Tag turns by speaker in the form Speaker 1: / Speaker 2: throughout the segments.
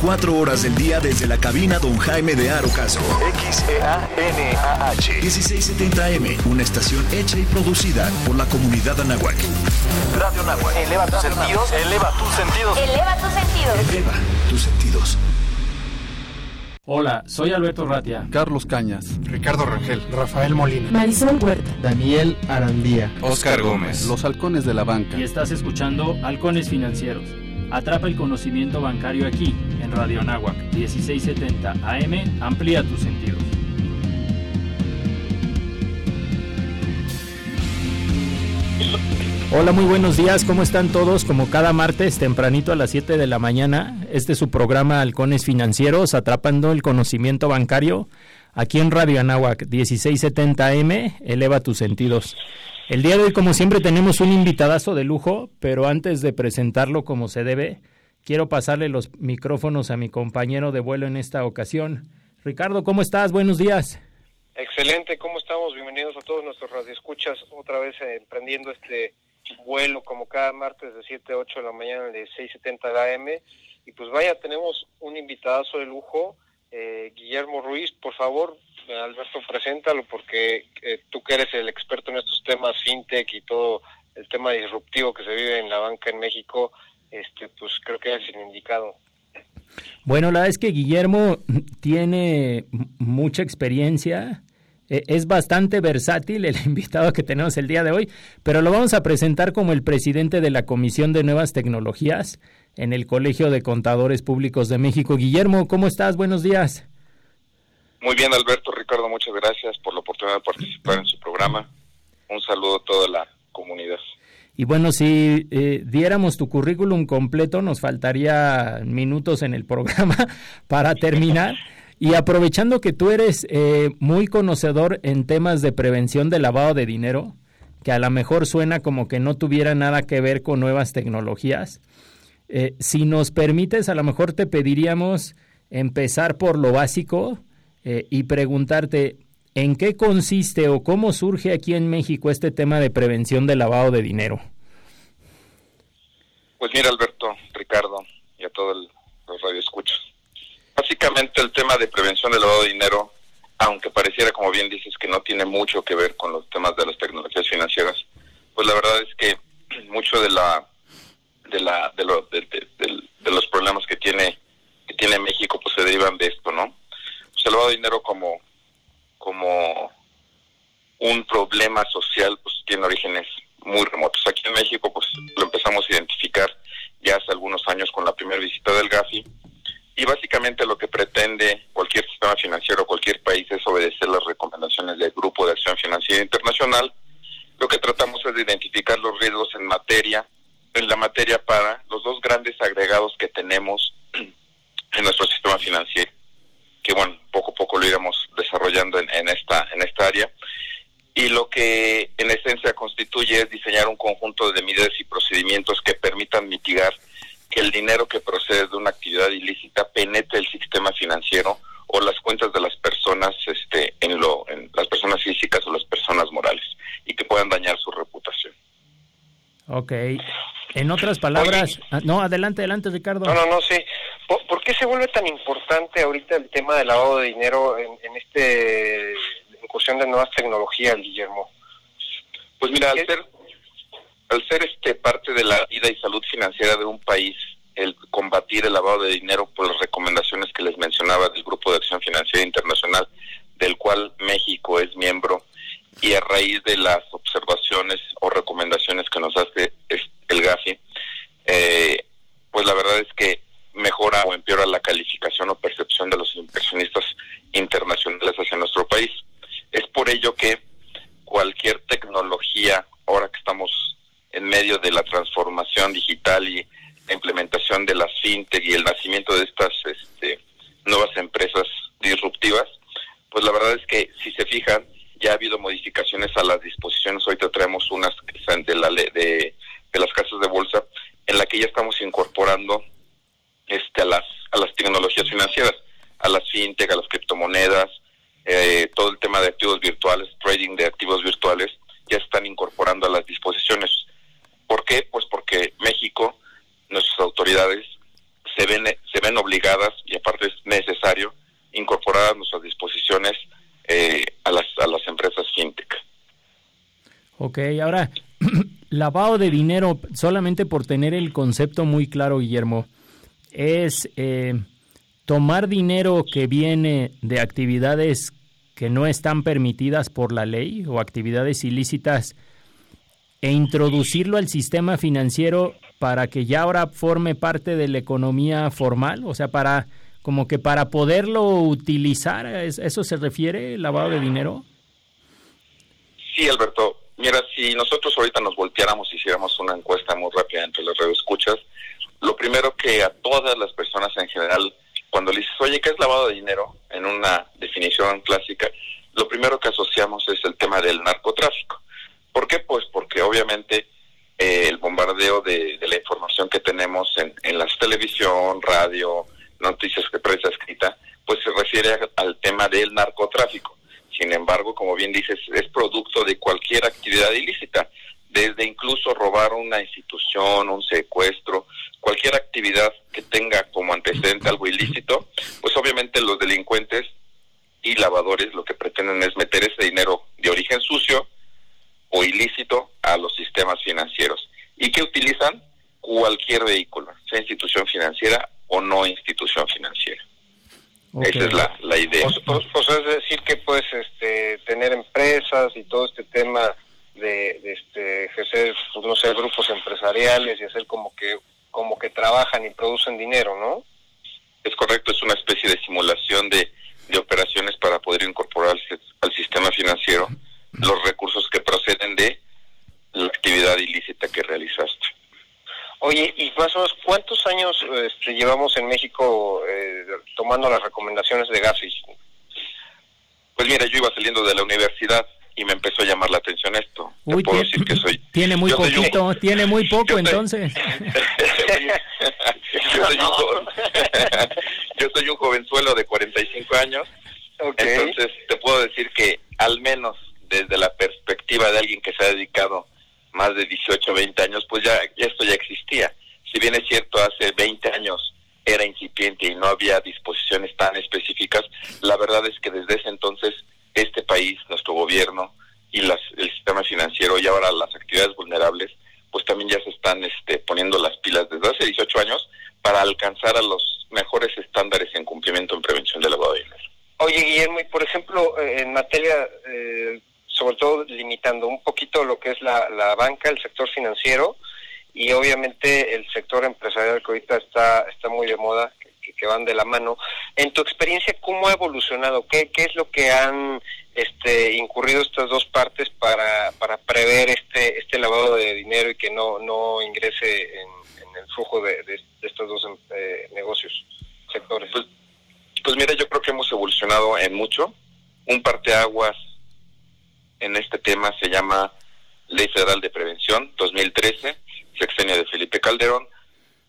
Speaker 1: 24 horas del día desde la cabina Don Jaime de Arocaso.
Speaker 2: XEANAH.
Speaker 1: 1670 AM, una estación hecha y producida por la comunidad Anáhuac.
Speaker 2: Radio Nahuac. Eleva tus sentidos. Eleva tus sentidos.
Speaker 3: Eleva tus sentidos.
Speaker 1: Eleva tus sentidos.
Speaker 4: Hola, soy Alberto Ratia.
Speaker 5: Carlos Cañas,
Speaker 6: Ricardo Rangel,
Speaker 7: Rafael Molina,
Speaker 8: Marisol Huerta,
Speaker 9: Daniel Arandía,
Speaker 10: Oscar Gómez,
Speaker 5: Los Halcones de la Banca.
Speaker 4: Y estás escuchando Halcones Financieros. Atrapa el conocimiento bancario aquí, Radio Nahuac, 1670 AM. Amplía tus sentidos. Hola, muy buenos días, ¿cómo están todos? Como cada martes, tempranito a las 7 de la mañana, este es su programa Halcones Financieros, atrapando el conocimiento bancario, aquí en Radio Anáhuac, 1670M, eleva tus sentidos. El día de hoy, como siempre, tenemos un invitadazo de lujo, pero antes de presentarlo como se debe, quiero pasarle los micrófonos a mi compañero de vuelo en esta ocasión. Ricardo, ¿cómo estás? Buenos días.
Speaker 11: Excelente, ¿cómo estamos? Bienvenidos a todos nuestros radioescuchas, otra vez eh, emprendiendo este vuelo como cada martes de 7 a 8 de la mañana de 6.70 de la AM. Y pues vaya, tenemos un invitadazo de lujo, eh, Guillermo Ruiz, por favor, Alberto, preséntalo porque eh, tú que eres el experto en estos temas fintech y todo el tema disruptivo que se vive en la banca en México, este pues creo que es el indicado.
Speaker 4: Bueno, la verdad es que Guillermo tiene mucha experiencia, eh, es bastante versátil el invitado que tenemos el día de hoy, pero lo vamos a presentar como el presidente de la Comisión de Nuevas Tecnologías en el Colegio de Contadores Públicos de México. Guillermo, ¿cómo estás? Buenos días.
Speaker 12: Muy bien, Alberto, Ricardo, muchas gracias por la oportunidad de participar en su programa. Un saludo a toda la comunidad.
Speaker 4: Y bueno, si eh, diéramos tu currículum completo, nos faltaría minutos en el programa para terminar. Y aprovechando que tú eres eh, muy conocedor en temas de prevención de lavado de dinero, que a lo mejor suena como que no tuviera nada que ver con nuevas tecnologías, eh, si nos permites, a lo mejor te pediríamos empezar por lo básico y preguntarte en qué consiste o cómo surge aquí en México este tema de prevención de lavado de dinero.
Speaker 12: Pues mira, Alberto, Ricardo y a todos los radioescuchas. Básicamente el tema de prevención del lavado de dinero, aunque pareciera, como bien dices, que no tiene mucho que ver con los temas de las tecnologías financieras, pues la verdad es que mucho de la de los problemas que tiene que tiene México pues se derivan de esto, ¿no? Pues el lavado de dinero como como un problema social pues tiene orígenes muy remotos. Aquí en México pues lo empezamos a identificar ya hace algunos años con la primera visita del GAFI y básicamente lo que pretende cualquier sistema financiero, cualquier país es obedecer las recomendaciones del Grupo de Acción Financiera Internacional. Lo que tratamos es de identificar los riesgos en materia, en la materia para los dos grandes agregados que tenemos en nuestro sistema financiero, que bueno, poco a poco lo iremos desarrollando en, en esta en esta área. Y lo que en esencia constituye es diseñar un conjunto de medidas y procedimientos que permitan mitigar que el dinero que procede de una actividad ilícita penetre el sistema financiero o las cuentas de las personas este en lo en las personas físicas o las personas morales y que puedan dañar su reputación.
Speaker 4: Ok. En otras palabras, Oye, no, adelante, adelante, Ricardo.
Speaker 11: No, no, no, sí. ¿Por, ¿Por, qué se vuelve tan importante ahorita el tema del lavado de dinero en, en este incursión de nuevas tecnologías, Guillermo?
Speaker 12: Pues mira, al ser al ser este parte de la vida y salud financiera de un país, el combatir el lavado de dinero por las recomendaciones que les mencionaba del Grupo de Acción Financiera Internacional, del cual México es miembro, y a raíz de las observaciones o recomendaciones que nos hace el GAFI, eh, pues la verdad es que mejora o empeora la calificación o percepción de los inversionistas internacionales hacia nuestro país. Es por ello que cualquier tecnología, ahora que estamos en medio de la transformación digital y la implementación de las fintech y el nacimiento de estas este, nuevas empresas disruptivas, pues la verdad es que si se fijan, ya ha habido modificaciones a las disposiciones, ahorita traemos unas de, la, de, de las casas de bolsa, en la que ya estamos incorporando este, a las a las tecnologías financieras, a las fintech, a las criptomonedas, eh, todo el tema de activos virtuales, trading de activos virtuales, ya están incorporando a las disposiciones. ¿Por qué? Pues porque México, nuestras autoridades, se ven, se ven obligadas, y aparte es necesario, incorporar a nuestras disposiciones eh, a, las, a las empresas fintech.
Speaker 4: Ok, ahora, lavado de dinero, solamente por tener el concepto muy claro, Guillermo, es eh, tomar dinero que viene de actividades que no están permitidas por la ley o actividades ilícitas e introducirlo al sistema financiero para que ya ahora forme parte de la economía formal, o sea, para como que para poderlo utilizar, ¿eso se refiere, lavado de dinero?
Speaker 12: Sí, Alberto. Mira, si nosotros ahorita nos volteáramos y hiciéramos una encuesta muy rápida entre las escuchas, lo primero que a todas las personas en general, cuando le dices, oye, ¿qué es lavado de dinero? En una definición clásica, lo primero que asociamos es el tema del narcotráfico. ¿Por qué? Pues porque obviamente eh, el bombardeo de, la información que tenemos en, en la televisión, radio, noticias que prensa escrita, pues se refiere al tema del narcotráfico. Sin embargo, como bien dices, es producto de cualquier actividad ilícita, desde incluso robar una institución, un secuestro, cualquier actividad que tenga como antecedente algo ilícito, pues obviamente los delincuentes y lavadores lo que pretenden es meter ese dinero de origen sucio o ilícito a los sistemas financieros. ¿Y qué utilizan? Cualquier vehículo, sea institución financiera o no institución financiera. Esa es la, la idea.
Speaker 11: O, sea, es decir que puedes este, tener empresas y todo este tema de, este, ejercer, pues, no sé, grupos empresariales y hacer como que, como que trabajan y producen dinero, ¿no?
Speaker 12: Es correcto, es una especie de simulación de, de operaciones para poder incorporar al sistema financiero los recursos que proceden de la actividad ilícita que realizaste.
Speaker 11: Oye, y más o menos, ¿cuántos años este, llevamos en México eh, tomando las recomendaciones de Gafi?
Speaker 12: Pues mira, yo iba saliendo de la universidad y me empezó a llamar la atención esto. Uy, puedo decir que soy...
Speaker 4: Tiene muy poquito, tiene muy poco entonces.
Speaker 12: yo, soy un yo soy un jovenzuelo de 45 años, entonces te puedo decir que al menos desde la perspectiva de alguien que se ha dedicado más de 18, 20 años, pues ya existía. Si bien es cierto, hace 20 años era incipiente y no había disposiciones tan específicas, la verdad es que desde ese entonces este país, nuestro gobierno y las, el sistema financiero y ahora las actividades vulnerables, pues también ya se están este, poniendo las pilas desde hace 18 años para alcanzar a los mejores estándares en cumplimiento en prevención del lavado de dinero.
Speaker 11: Oye, Guillermo, y por ejemplo, eh, en materia eh, sobre todo limitando un poquito lo que es la, la banca, el sector financiero y obviamente el sector empresarial que ahorita está, está muy de moda, que, que van de la mano. En tu experiencia, ¿cómo ¿Qué, qué es lo que han este, incurrido estas dos partes para, para prever este, este lavado de dinero y que no, no ingrese en, el flujo de, de, estos dos eh, negocios, sectores?
Speaker 12: Pues, pues mira, yo creo que hemos evolucionado en mucho. Un parteaguas en este tema se llama Ley Federal de Prevención 2013, sexenio de Felipe Calderón.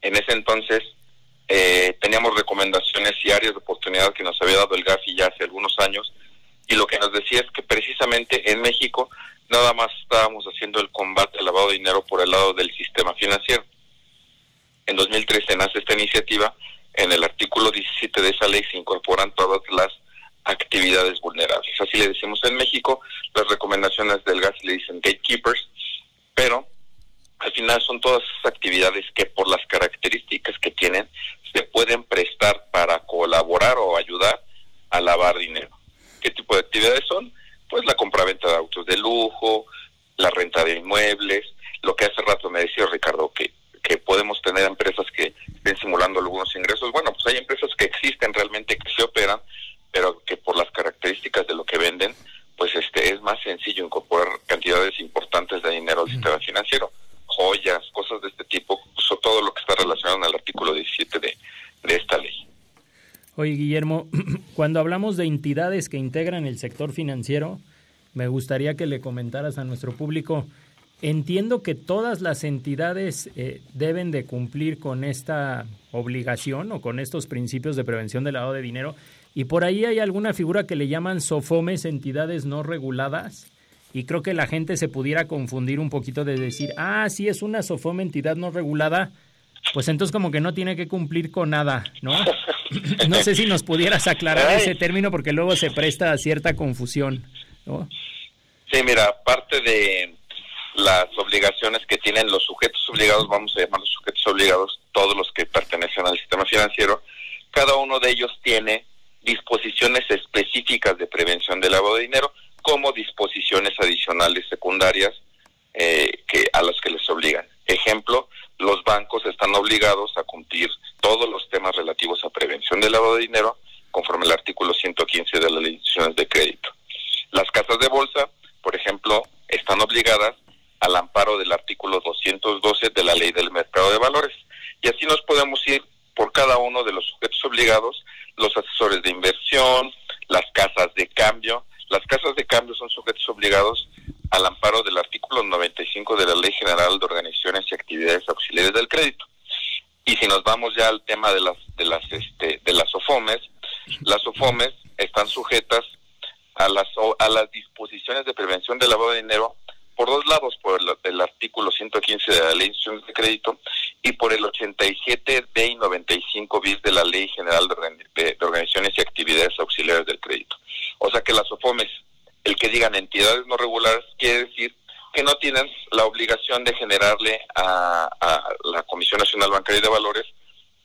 Speaker 12: En ese entonces eh, teníamos recomendaciones y áreas de oportunidad que nos había dado el GAFI ya hace algunos años y lo que nos decía es que precisamente en México nada más estábamos haciendo el combate al lavado de dinero por el lado del sistema financiero. En 2013 nace esta iniciativa, en el artículo 17 de esa ley se incorporan todas las actividades vulnerables. Así le decimos en México, las recomendaciones del gas le dicen gatekeepers, pero al final son todas esas actividades que por las características que tienen se pueden prestar para colaborar o ayudar a lavar dinero. ¿Qué tipo de actividades son? Pues la compraventa de autos de lujo, la renta de inmuebles, lo que hace rato me decía Ricardo, que, que podemos tener empresas que estén simulando algunos ingresos. Bueno, pues hay empresas que existen realmente, que se operan, pero que por las características de lo que venden, pues este es más sencillo incorporar cantidades importantes de dinero al sistema financiero, joyas, cosas de este tipo, pues, todo lo que está relacionado el artículo 17 de, de esta ley.
Speaker 4: Oye, Guillermo, cuando hablamos de entidades que integran el sector financiero, me gustaría que le comentaras a nuestro público entiendo que todas las entidades eh, deben de cumplir con esta obligación o con estos principios de prevención del lavado de dinero. Y por ahí hay alguna figura que le llaman SOFOMES, entidades no reguladas. Y creo que la gente se pudiera confundir un poquito de decir, ah, sí, es una SOFOME entidad no regulada, pues entonces como que no tiene que cumplir con nada, ¿no? no sé si nos pudieras aclarar ese término porque luego se presta a cierta confusión, ¿no?
Speaker 12: Sí, mira, parte de las obligaciones que tienen los sujetos obligados, vamos a llamarlos sujetos obligados, todos los que pertenecen al sistema financiero, cada uno de ellos tiene disposiciones específicas de prevención del lavado de dinero, como disposiciones adicionales secundarias eh, que a las que les obligan. Ejemplo, los bancos están obligados a cumplir todos los temas relativos a prevención del lavado de dinero conforme al artículo 115 de las instituciones de crédito. Las casas de bolsa, por ejemplo, están obligadas al amparo del artículo 212 de la ley del mercado de valores. Y así nos podemos ir por cada uno de los sujetos obligados, los asesores de inversión, las casas de cambio. Las casas de cambio son sujetos obligados al amparo del artículo 95 de la Ley General de Organizaciones y Actividades Auxiliares del Crédito. Y si nos vamos ya al tema de las de las este, de las OFOMES, las OFOMES están sujetas a las a las disposiciones de prevención del lavado de dinero por dos lados, por el, artículo 115 de la Ley de Crédito y por el 87D y 95 bis de la Ley General de, de, Organizaciones y Actividades Auxiliares del Crédito. O sea que las OFOMES, el que digan entidades no regulares, quiere decir que no tienen la obligación de generarle a, la Comisión Nacional Bancaria de Valores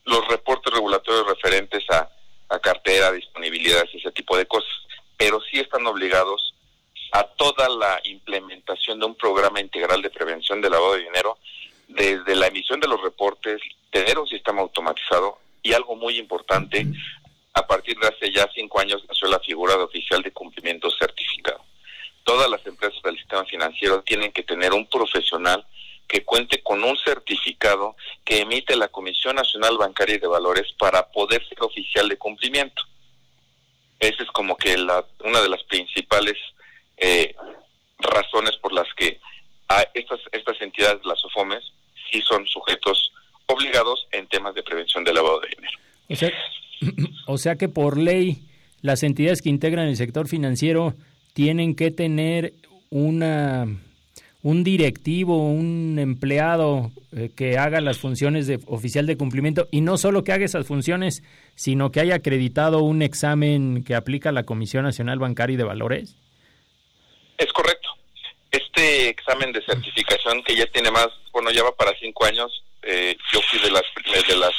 Speaker 12: los reportes regulatorios referentes a, a cartera, disponibilidad, ese tipo de cosas, pero sí están obligados a toda la implementación de un programa integral de prevención del lavado de dinero, desde la emisión de los reportes, tener un sistema automatizado y algo muy importante, a partir de hace ya cinco años nació la figura de oficial de cumplimiento certificado. Todas las empresas del sistema financiero tienen que tener un profesional que cuente con un certificado que emite la Comisión Nacional Bancaria y de Valores para poder ser oficial de cumplimiento. Esa es como que la, una de las principales eh, razones por las que a estas, estas entidades, las OFOMES, sí son sujetos obligados en temas de prevención del lavado de dinero.
Speaker 4: O sea, o sea que por ley las entidades que integran el sector financiero tienen que tener una un directivo, un empleado eh, que haga las funciones de oficial de cumplimiento y no solo que haga esas funciones, sino que haya acreditado un examen que aplica la Comisión Nacional Bancaria y de Valores.
Speaker 12: Es correcto. Este examen de certificación que ya tiene más, bueno, ya va para cinco años, eh, yo fui de las, de las,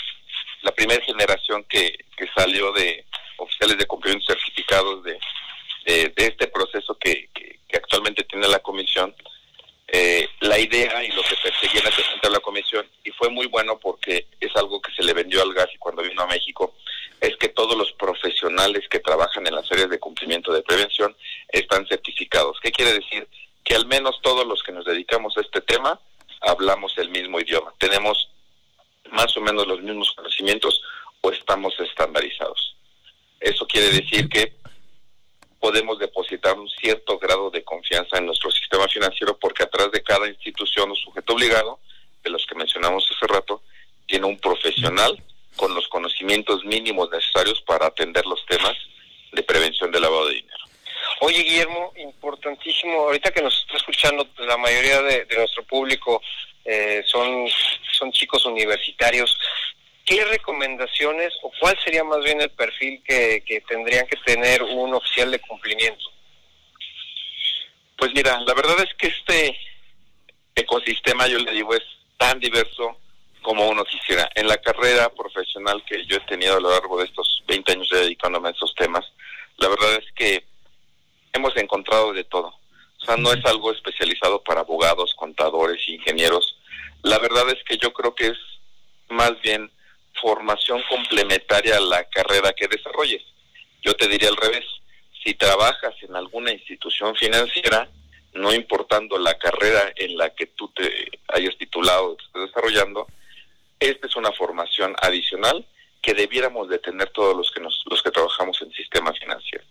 Speaker 12: la primera generación que, que salió de oficiales de cumplimiento certificados de, de, este proceso que, que, actualmente tiene la comisión. Eh, la idea y lo que perseguía en el la comisión, y fue muy bueno porque es algo que se le vendió al gas y cuando vino a México, es que todos los profesionales que trabajan en las áreas de cumplimiento de prevención están certificados. ¿Qué quiere decir? Que al menos todos los que nos dedicamos a este tema hablamos el mismo idioma, tenemos más o menos los mismos conocimientos o estamos estandarizados. Eso quiere decir que podemos depositar un cierto grado de confianza en nuestro sistema financiero porque atrás de cada institución o sujeto obligado, de los que mencionamos hace rato, tiene un profesional con los conocimientos mínimos necesarios para atender los temas de prevención del lavado de dinero.
Speaker 11: Oye, Guillermo, importantísimo, ahorita que nos está escuchando, la mayoría de, nuestro público eh, son, son chicos universitarios. ¿Qué recomendaciones o cuál sería más bien el perfil que, que tendrían que tener un oficial de cumplimiento?
Speaker 12: Pues mira, la verdad es que este ecosistema, yo le digo, es tan diverso como uno quisiera. En la carrera profesional que yo he tenido a lo largo de estos 20 años dedicándome a estos temas, la verdad es que hemos encontrado de todo. O sea, no es algo especializado para abogados, contadores, ingenieros. La verdad es que yo creo que es más bien formación complementaria a la carrera que desarrolles. Yo te diría al revés. Si trabajas en alguna institución financiera, no importando la carrera en la que tú te hayas titulado, te estés desarrollando, esta es una formación adicional que debiéramos de tener todos los que nos, los que trabajamos en sistema financiero.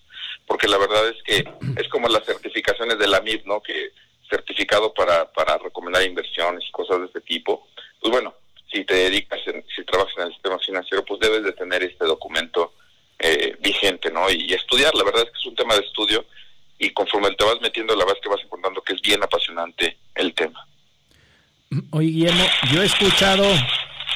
Speaker 12: Porque la verdad es que es como las certificaciones de la MIP, ¿no? Que certificado para, para recomendar inversiones y cosas de este tipo, pues bueno, si te dedicas, si trabajas en el sistema financiero, pues debes de tener este documento eh, vigente, ¿no? Y, estudiar, la verdad es que es un tema de estudio y conforme te vas metiendo, la verdad es que vas encontrando que es bien apasionante el tema.
Speaker 4: Oye, Guillermo, yo he escuchado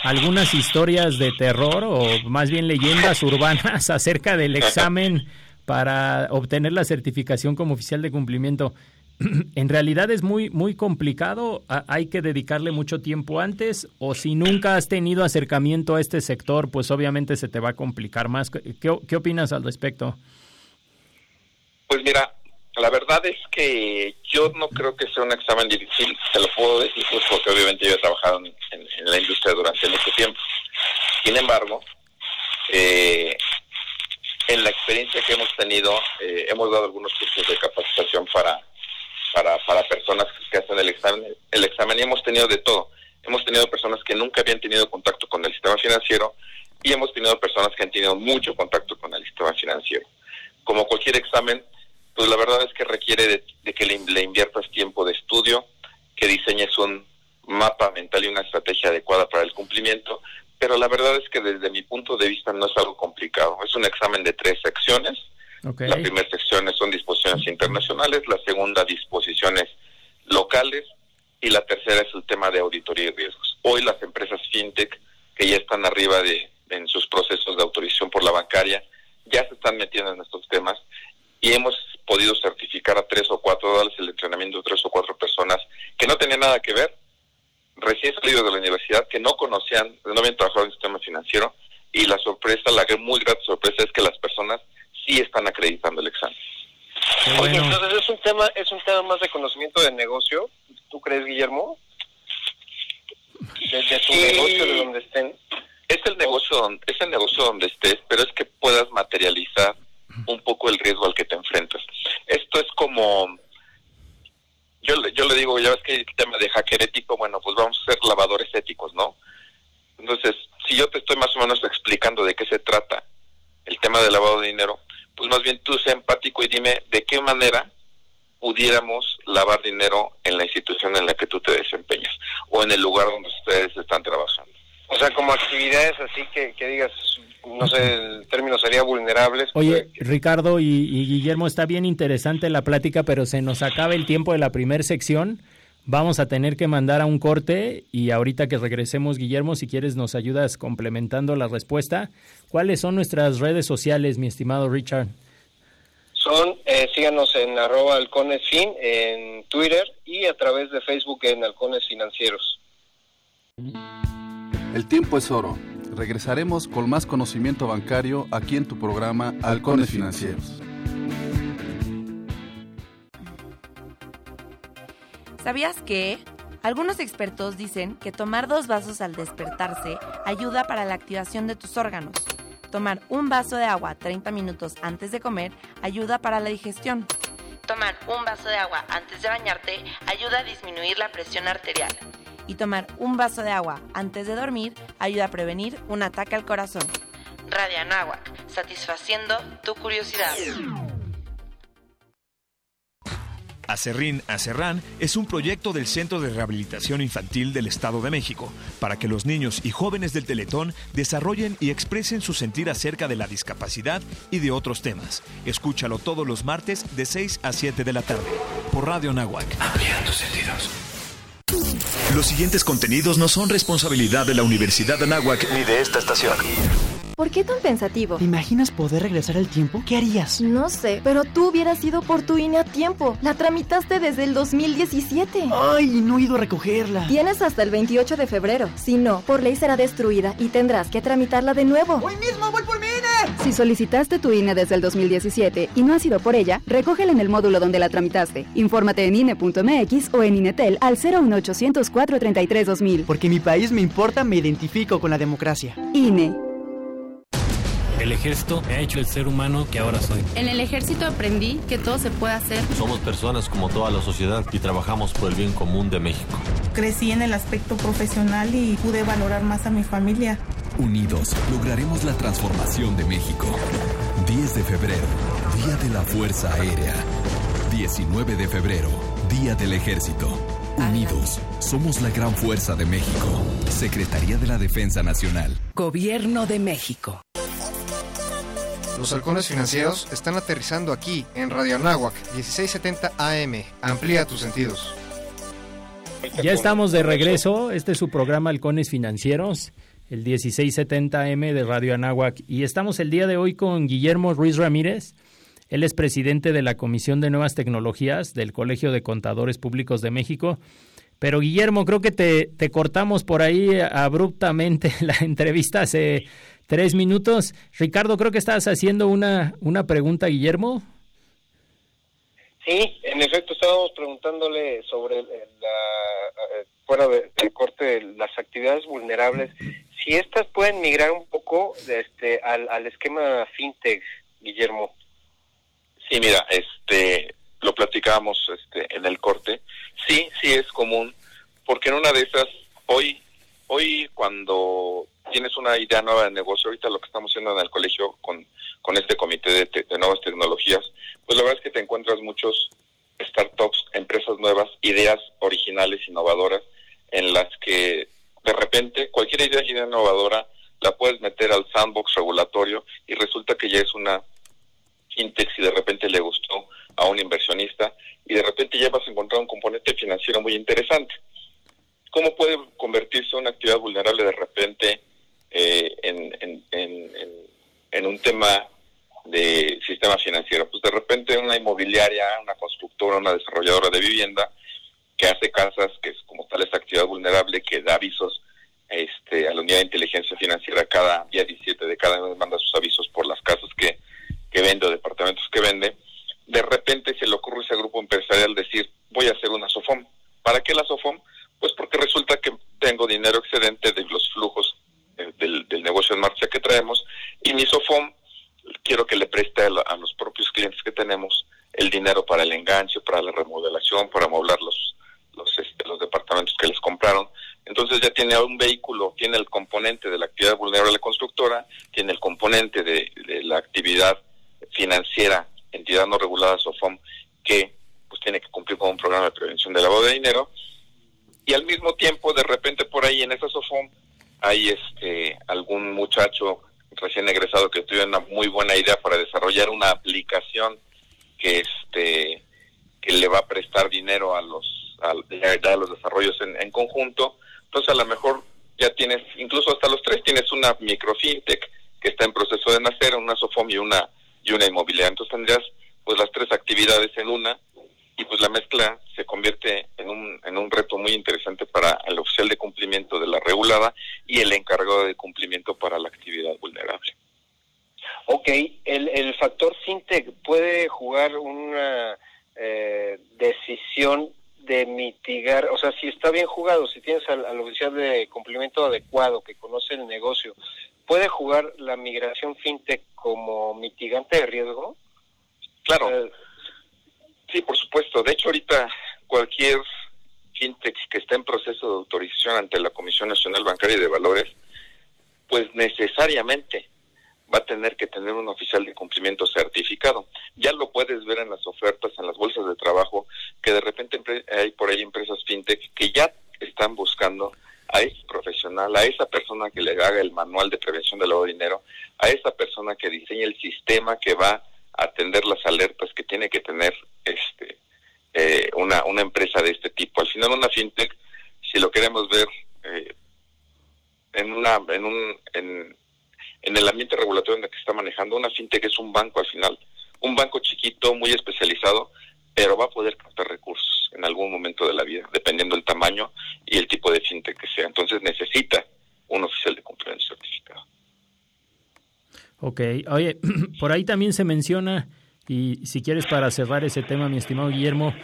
Speaker 4: algunas historias de terror o más bien leyendas urbanas acerca del examen para obtener la certificación como oficial de cumplimiento. en realidad es muy muy complicado, hay que dedicarle mucho tiempo antes o si nunca has tenido acercamiento a este sector, pues obviamente se te va a complicar más. ¿Qué, qué opinas al respecto?
Speaker 12: Pues mira, la verdad es que yo no creo que sea un examen difícil, te lo puedo decir pues porque obviamente yo he trabajado en, la industria durante mucho tiempo. Sin embargo, eh, en la experiencia que hemos tenido, eh, hemos dado algunos cursos de capacitación para para, para personas que hacen el examen, el examen y hemos tenido de todo. Hemos tenido personas que nunca habían tenido contacto con el sistema financiero y hemos tenido personas que han tenido mucho contacto con el sistema financiero. Como cualquier examen, pues la verdad es que requiere de, que le, le, inviertas tiempo de estudio, que diseñes un mapa mental y una estrategia adecuada para el cumplimiento, pero la verdad es que desde mi punto de vista no es algo complicado. Es un examen de tres secciones, la primera sección son disposiciones internacionales, la segunda disposiciones locales y la tercera es el tema de auditoría y riesgos. Hoy las empresas fintech que ya están arriba de en sus procesos de autorización por la bancaria ya se están metiendo en estos temas y hemos podido certificar a tres o cuatro, darles el entrenamiento de tres o cuatro personas que no tenían nada que ver, recién salidos de la universidad, que no conocían, no habían trabajado en el sistema financiero y la sorpresa, la muy grata sorpresa es que las personas sí están acreditando el examen.
Speaker 11: entonces es un tema es un tema más de conocimiento de negocio, ¿tú crees, Guillermo? De, tu negocio, de donde estén.
Speaker 12: Es el negocio donde, es el negocio donde estés, pero es que puedas materializar un poco el riesgo al que te enfrentas. Esto es como yo, yo le digo, ya ves que el tema de hacker ético, bueno, pues vamos a ser lavadores éticos, ¿no? Entonces, si yo te estoy más o menos explicando de qué se trata el tema del lavado de dinero, pues más bien tú sé empático y dime de qué manera pudiéramos lavar dinero en la institución en la que tú te desempeñas o en el lugar donde ustedes están trabajando.
Speaker 11: O sea, como actividades así que, que digas, no sé, el término sería vulnerables.
Speaker 4: Oye, Ricardo y, y, Guillermo, está bien interesante la plática, pero se nos acaba el tiempo de la primera sección. Vamos a tener que mandar a un corte y ahorita que regresemos, Guillermo, si quieres nos ayudas complementando la respuesta. ¿Cuáles son nuestras redes sociales, mi estimado Richard?
Speaker 11: Son, eh, síganos en arroba halconesfin en Twitter y a través de Facebook en Halcones Financieros.
Speaker 5: El tiempo es oro. Regresaremos con más conocimiento bancario aquí en tu programa Halcones Financieros.
Speaker 6: ¿Sabías que? Algunos expertos dicen que tomar dos vasos al despertarse ayuda para la activación de tus órganos. Tomar un vaso de agua 30 minutos antes de comer ayuda para la digestión. Tomar un vaso de agua antes de bañarte ayuda a disminuir la presión arterial. Y tomar un vaso de agua antes de dormir ayuda a prevenir un ataque al corazón. Radio Anáhuac, satisfaciendo tu curiosidad.
Speaker 7: Acerrín Acerrán es un proyecto del Centro de Rehabilitación Infantil del Estado de México para que los niños y jóvenes del Teletón desarrollen y expresen su sentir acerca de la discapacidad y de otros temas. Escúchalo todos los martes de 6 a 7 de la tarde por Radio Nahuac. Ampliando sentidos.
Speaker 1: Los siguientes contenidos no son responsabilidad de la Universidad de Anáhuac ni de esta estación.
Speaker 8: ¿Por qué tan pensativo?
Speaker 9: ¿Te imaginas poder regresar el tiempo? ¿Qué harías?
Speaker 8: No sé, pero tú hubieras ido por tu INE a tiempo. La tramitaste desde el 2017.
Speaker 9: Ay, no he ido a recogerla.
Speaker 8: Tienes hasta el 28 de febrero. Si no, por ley será destruida y tendrás que tramitarla de nuevo.
Speaker 9: ¡Hoy mismo voy por mi INE!
Speaker 8: Si solicitaste tu INE desde el 2017 y no has ido por ella, recógela en el módulo donde la tramitaste. Infórmate en INE.mx o en INETEL al 01800 433 2000.
Speaker 9: Porque mi país me importa, me identifico con la democracia.
Speaker 8: INE.
Speaker 10: El ejército me ha hecho el ser humano que ahora soy.
Speaker 13: En el ejército aprendí que todo se puede hacer.
Speaker 14: Somos personas como toda la sociedad y trabajamos por el bien común de México.
Speaker 15: Crecí en el aspecto profesional y pude valorar más a mi familia.
Speaker 1: Unidos lograremos la transformación de México. 10 de febrero, Día de la Fuerza Aérea. 19 de febrero,
Speaker 16: Día del Ejército. Unidos, somos la gran fuerza de México. Secretaría de la Defensa Nacional.
Speaker 17: Gobierno de México.
Speaker 18: Los halcones financieros están aterrizando aquí en Radio Anáhuac, 1670 AM. Amplía tus sentidos.
Speaker 4: Ya estamos de regreso. Este es su programa Halcones Financieros, el 1670M de Radio Anáhuac. Y estamos el día de hoy con Guillermo Ruiz Ramírez. Él es presidente de la Comisión de Nuevas Tecnologías del Colegio de Contadores Públicos de México. Pero Guillermo, creo que te, cortamos por ahí abruptamente la entrevista hace tres minutos. Ricardo, creo que estabas haciendo una, una pregunta, Guillermo.
Speaker 11: Sí, en efecto estábamos preguntándole sobre la, fuera de, del corte las actividades vulnerables, si estas pueden migrar un poco este, al, al esquema fintech, Guillermo.
Speaker 12: Sí, mira, este, lo platicábamos este, en el corte. Sí, sí es común, porque en una de esas, hoy, hoy cuando tienes una idea nueva de negocio, ahorita lo que estamos haciendo en el colegio con, con este comité de, de nuevas tecnologías, pues la verdad es que te encuentras muchos startups, empresas nuevas, ideas originales, innovadoras, en las que de repente cualquier idea, innovadora la puedes meter al sandbox regulatorio y resulta que ya es una fintech si de repente le gustó a un inversionista y de repente ya vas a encontrar un componente financiero muy interesante. ¿Cómo puede convertirse una actividad vulnerable de repente eh, en, en, en, en, un tema de sistema financiero? Pues de repente una inmobiliaria, una constructora, una desarrolladora de vivienda que hace casas, que es como tal esa actividad vulnerable, que da avisos este, a la unidad de inteligencia financiera cada día 17 de cada mes manda sus avisos por las casas que, que vende o departamentos que vende, de repente se le ocurre a ese grupo empresarial decir, voy a hacer una SOFOM. ¿Para qué la SOFOM? Pues porque resulta que tengo dinero excedente de los flujos del, del negocio en marcha que traemos y mi SOFOM quiero que le preste a, a, los propios clientes que tenemos el dinero para el enganche, para la remodelación, para amoblar los, los, este, los departamentos que les compraron. Entonces ya tiene un vehículo, tiene el componente de la actividad vulnerable de la constructora, tiene el componente de, de la actividad financiera, entidad no regulada, SOFOM, que pues tiene que cumplir con un programa de prevención de lavado de dinero. Y al mismo tiempo, de repente por ahí en esa SOFOM hay este algún muchacho recién egresado que tuvo una muy buena idea para desarrollar una aplicación que este que le va a prestar dinero a los a, a los desarrollos en, en, conjunto entonces a lo mejor ya tienes incluso hasta los tres tienes una microfintech que está en proceso de nacer una sofom y una y una inmobiliaria entonces tendrías pues las tres actividades en una y pues la mezcla se convierte en un, en un reto muy interesante para el oficial de cumplimiento de la regulada y el encargado de cumplimiento para la actividad vulnerable.
Speaker 11: Ok, el, el factor fintech puede jugar una eh, decisión de mitigar, o sea, si está bien jugado, si tienes al, al, oficial de cumplimiento adecuado que conoce el negocio, ¿puede jugar la migración fintech como mitigante de riesgo?
Speaker 12: Claro. Eh, Sí, por supuesto. De hecho, ahorita cualquier fintech que está en proceso de autorización ante la Comisión Nacional Bancaria y de Valores, pues necesariamente va a tener que tener un oficial de cumplimiento certificado. Ya lo puedes ver en las ofertas, en las bolsas de trabajo, que de repente hay por ahí empresas fintech que ya están buscando a ese profesional, a esa persona que le haga el manual de prevención del lavado de dinero, a esa persona que diseñe el sistema que va atender las alertas que tiene que tener este eh, una, una empresa de este tipo. Al final una fintech, si lo queremos ver eh, en una en un en, el ambiente regulatorio en el que está manejando, una fintech es un banco al final, un banco chiquito, muy especializado, pero va a poder captar recursos en algún momento de la vida, dependiendo del tamaño y el tipo de fintech que sea. Entonces necesita un oficial de cumplimiento certificado.
Speaker 4: Ok, oye, por ahí también se menciona, y si quieres para cerrar ese tema, mi estimado Guillermo,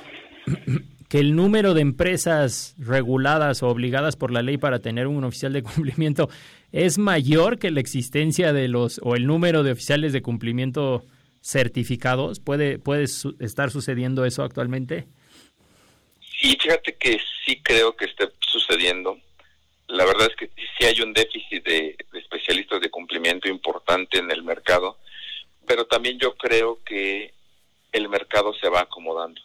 Speaker 4: que el número de empresas reguladas o obligadas por la ley para tener un oficial de cumplimiento es mayor que la existencia de los, o el número de oficiales de cumplimiento certificados. ¿Puede, puede su estar sucediendo eso actualmente?
Speaker 12: Sí, fíjate que sí creo que esté sucediendo la verdad es que sí hay un déficit de, especialistas de cumplimiento importante en el mercado, pero también yo creo que el mercado se va acomodando.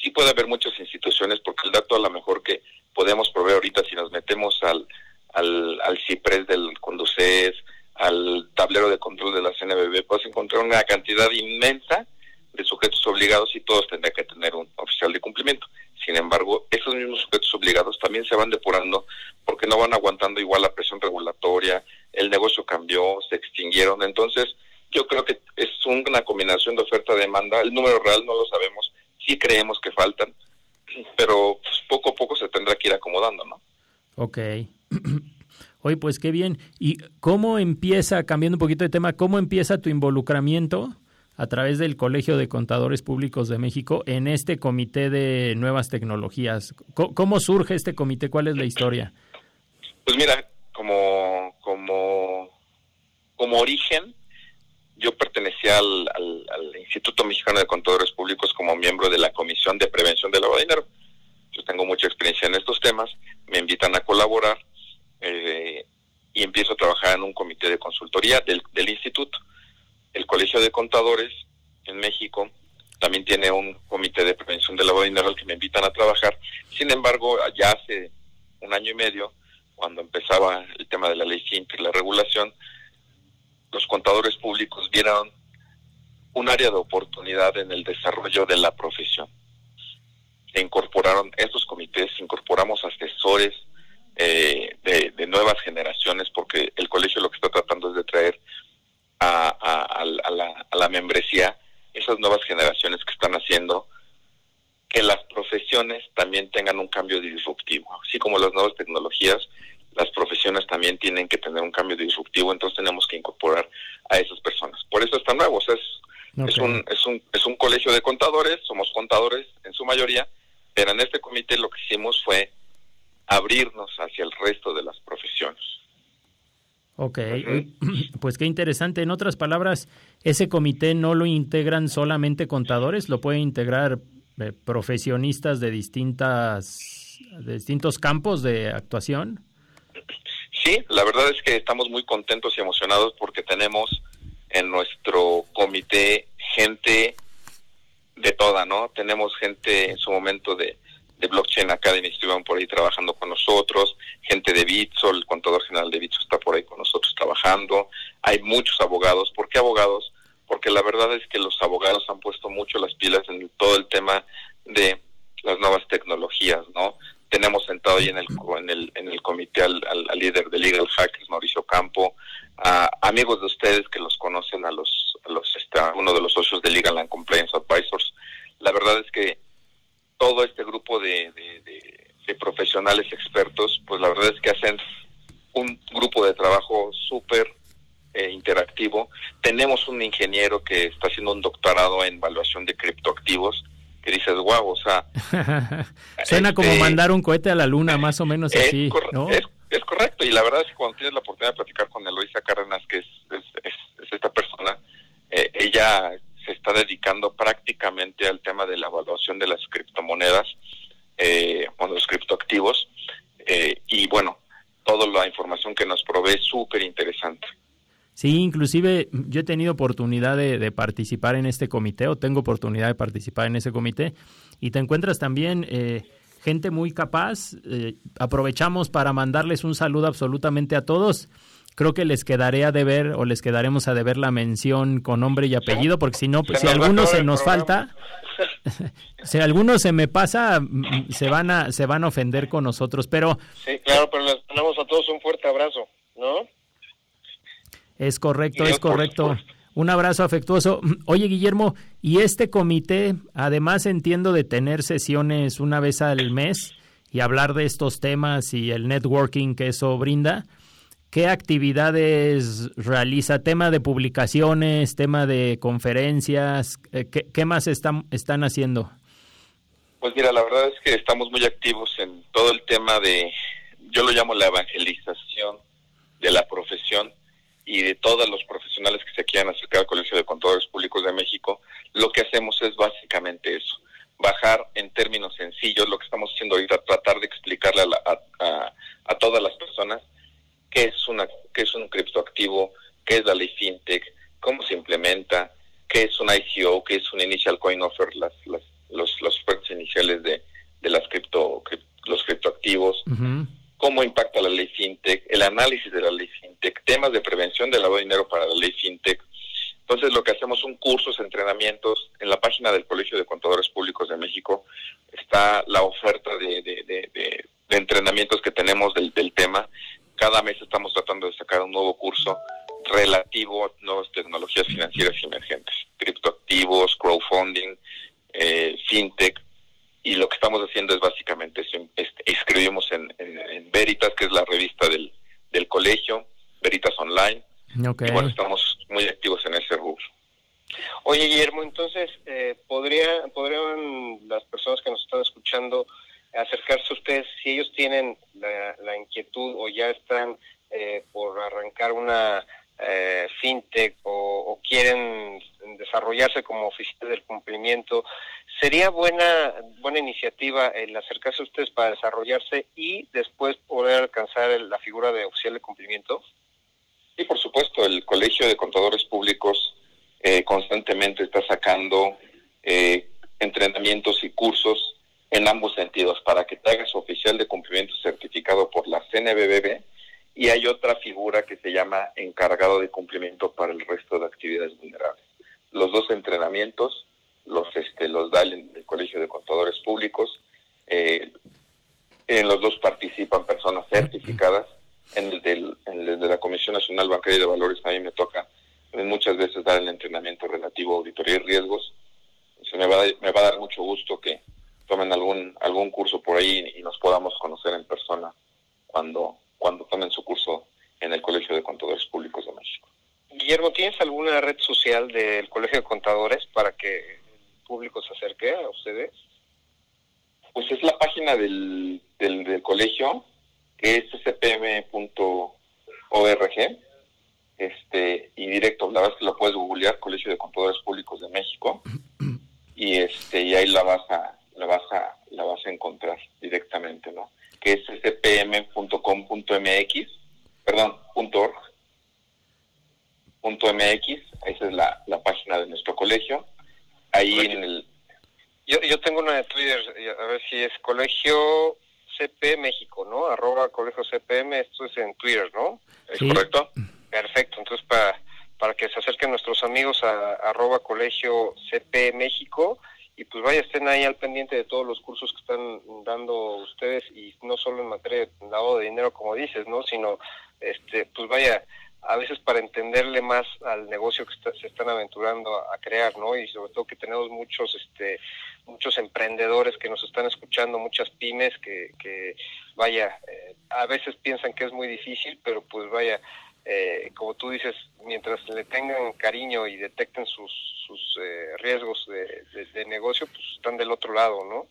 Speaker 12: sí puede haber muchas instituciones, porque el dato a lo mejor que podemos proveer ahorita si nos metemos al, al, al CIPRES del Conducef, al tablero de control de la CNBB, puedes encontrar una cantidad inmensa de sujetos obligados y todos tendrán que tener un oficial de cumplimiento. Sin embargo, esos mismos sujetos obligados también se van depurando porque no van aguantando igual la presión regulatoria, el negocio cambió, se extinguieron. Entonces, yo creo que es una combinación de oferta-demanda. El número real no lo sabemos, sí creemos que faltan, pero pues, poco a poco se tendrá que ir acomodando, ¿no?
Speaker 4: Ok. Oye, pues qué bien. ¿Y cómo empieza, cambiando un poquito de tema, cómo empieza tu involucramiento a través del Colegio de Contadores Públicos de México en este comité de nuevas tecnologías? ¿Cómo, surge este comité? ¿Cuál es la historia?
Speaker 12: Pues mira, como, como, como origen, yo pertenecía al, Instituto Mexicano de Contadores Públicos como miembro de la Comisión de Prevención del Lavado de Dinero. Yo tengo mucha experiencia en estos temas, me invitan a colaborar eh, y empiezo a trabajar en un comité de consultoría del, del instituto. El Colegio de Contadores en México también tiene un comité de prevención del lavado de dinero al que me invitan a trabajar. Sin embargo, ya hace un año y medio, cuando empezaba el tema de la ley FINT y la regulación, los contadores públicos vieron un área de oportunidad en el desarrollo de la profesión. Se incorporaron estos comités, incorporamos asesores, eh, de, nuevas generaciones, porque el colegio lo que está tratando es de traer a, la, a la membresía esas nuevas generaciones que están haciendo que las profesiones también tengan un cambio disruptivo. Así como las nuevas tecnologías, las profesiones también tienen que tener un cambio disruptivo, entonces tenemos que incorporar a esas personas. Por eso están nuevos. Es, es, un, es, un, es un colegio de contadores, somos contadores en su mayoría, pero en este comité lo que hicimos fue abrirnos hacia el resto de las profesiones.
Speaker 4: Ok, pues qué interesante. En otras palabras, ese comité no lo integran solamente contadores, lo pueden integrar eh, profesionistas de distintas de distintos campos de actuación.
Speaker 12: Sí, la verdad es que estamos muy contentos y emocionados porque tenemos en nuestro comité gente de toda, ¿no? Tenemos gente en su momento de de Blockchain Academy estuvieron por ahí trabajando con nosotros, gente de Bitso, el contador general de Bitso está por ahí con nosotros trabajando, hay muchos abogados, ¿por qué abogados? Porque la verdad es que los abogados han puesto mucho las pilas en todo el tema de las nuevas tecnologías, ¿no? Tenemos sentado ahí en el, en el, en el comité al, líder de Legal Hackers, Mauricio Campo, a amigos de ustedes que los conocen, a los, a los este, uno de los socios de Legal and Compliance Advisors. La verdad es que todo este grupo de, profesionales expertos, pues la verdad es que hacen un grupo de trabajo súper eh, interactivo. Tenemos un ingeniero que está haciendo un doctorado en evaluación de criptoactivos, que dices, wow, o sea...
Speaker 4: Suena como este, mandar un cohete a la luna, más o menos
Speaker 12: es
Speaker 4: así,
Speaker 12: es, correcto, y la verdad es que cuando tienes la oportunidad de platicar con Eloisa Cárdenas, que es, es esta persona, eh, ella está dedicando prácticamente al tema de la evaluación de las criptomonedas, eh, o los criptoactivos, eh, y bueno, toda la información que nos provee es súper interesante.
Speaker 4: Sí, inclusive yo he tenido oportunidad de, participar en este comité o tengo oportunidad de participar en ese comité y te encuentras también eh, gente muy capaz. Eh, aprovechamos para mandarles un saludo absolutamente a todos creo que les quedaré a deber o les quedaremos a deber la mención con nombre y apellido, porque si no, si alguno se nos falta, si alguno se me pasa, mm, se van a se van a ofender con nosotros, pero
Speaker 11: Sí, claro, pero les damos a todos un fuerte abrazo, ¿no?
Speaker 4: Es correcto, es correcto. Un abrazo afectuoso. Oye, Guillermo, y este comité, además entiendo de tener sesiones una vez al mes y hablar de estos temas y el networking que eso brinda, ¿Qué actividades realiza? ¿Tema de publicaciones? ¿Tema de conferencias? Eh, ¿Qué, más están, están haciendo?
Speaker 12: Pues mira, la verdad es que estamos muy activos en todo el tema de, yo lo llamo la evangelización de la profesión y de todos los profesionales que se quieran acercar al Colegio de Contadores Públicos de México. Lo que hacemos es básicamente eso, bajar en términos sencillos lo que estamos haciendo ahorita, tratar de explicarle a, a todas las personas qué es, una, qué es un criptoactivo, qué es la ley fintech, cómo se implementa, qué es un ICO, qué es un initial coin offer, las, las, los, los ofertas iniciales de, de las cripto, los criptoactivos, cómo impacta la ley FinTech, el análisis de la ley FinTech, temas de prevención del lavado de dinero para la ley FinTech. Entonces lo que hacemos son cursos, entrenamientos. En la página del Colegio de Contadores Públicos de México está la oferta de, de, entrenamientos que tenemos del, del tema. Cada mes estamos tratando de sacar un nuevo curso relativo a nuevas tecnologías financieras emergentes, criptoactivos, crowdfunding, eh, fintech, y lo que estamos haciendo es básicamente escribimos en, Veritas, que es la revista del, del colegio, Veritas Online, y bueno, estamos muy activos en ese rubro.
Speaker 11: Oye, Guillermo, entonces, eh, ¿podría, ¿podrían las personas que nos están escuchando acercarse a ustedes si ellos tienen la, inquietud o ya están eh, por arrancar una eh, fintech o, quieren desarrollarse como oficial del cumplimiento, sería buena buena iniciativa el acercarse a ustedes para desarrollarse y después poder alcanzar la figura de oficial de cumplimiento.
Speaker 12: Sí, por supuesto, el Colegio de Contadores Públicos eh, constantemente está sacando eh, entrenamientos y cursos en ambos sentidos para que te hagas oficial de cumplimiento certificado por la CNBBB y hay otra figura que se llama encargado de cumplimiento para el resto de actividades vulnerables. Los dos entrenamientos los este, los da el, Colegio de Contadores Públicos. Eh, en los dos participan personas certificadas. En el, del, de la Comisión Nacional Bancaria de Valores a mí me toca muchas veces dar el entrenamiento relativo a auditoría y riesgos. Se me va, me va a dar mucho gusto que tomen algún algún curso por ahí y nos podamos conocer en persona cuando cuando tomen su curso en el Colegio de Contadores Públicos de México.
Speaker 11: Guillermo, ¿tienes alguna red social del Colegio de Contadores para que el público se acerque a ustedes?
Speaker 12: Pues es la página del, del, colegio, que es scpm.org, este, y directo, la verdad es que lo puedes googlear, Colegio de Contadores Públicos de México, y este, y ahí la vas a, la vas a, la vas a encontrar directamente, ¿no? que es spm.com.mx, perdón, .org, .mx, esa es la, la página de nuestro colegio. Ahí en el...
Speaker 11: Yo, yo tengo una de Twitter, a ver si es Colegio CP México, ¿no? Arroba Colegio CPM, esto es en Twitter, ¿no?
Speaker 12: ¿Es correcto?
Speaker 11: Perfecto, entonces para, para que se acerquen nuestros amigos a arroba Colegio CP México y pues vaya, estén ahí al pendiente de todos los cursos que están dando ustedes y no solo en materia de lavado de dinero como dices, ¿no? Sino, este, pues vaya, a veces para entenderle más al negocio que se están aventurando a, crear, ¿no? Y sobre todo que tenemos muchos, este, muchos emprendedores que nos están escuchando, muchas pymes que, que vaya, eh, a veces piensan que es muy difícil, pero pues vaya, eh, como tú dices, mientras le tengan cariño y detecten sus, sus eh, riesgos de, negocio, pues están del otro lado, ¿no?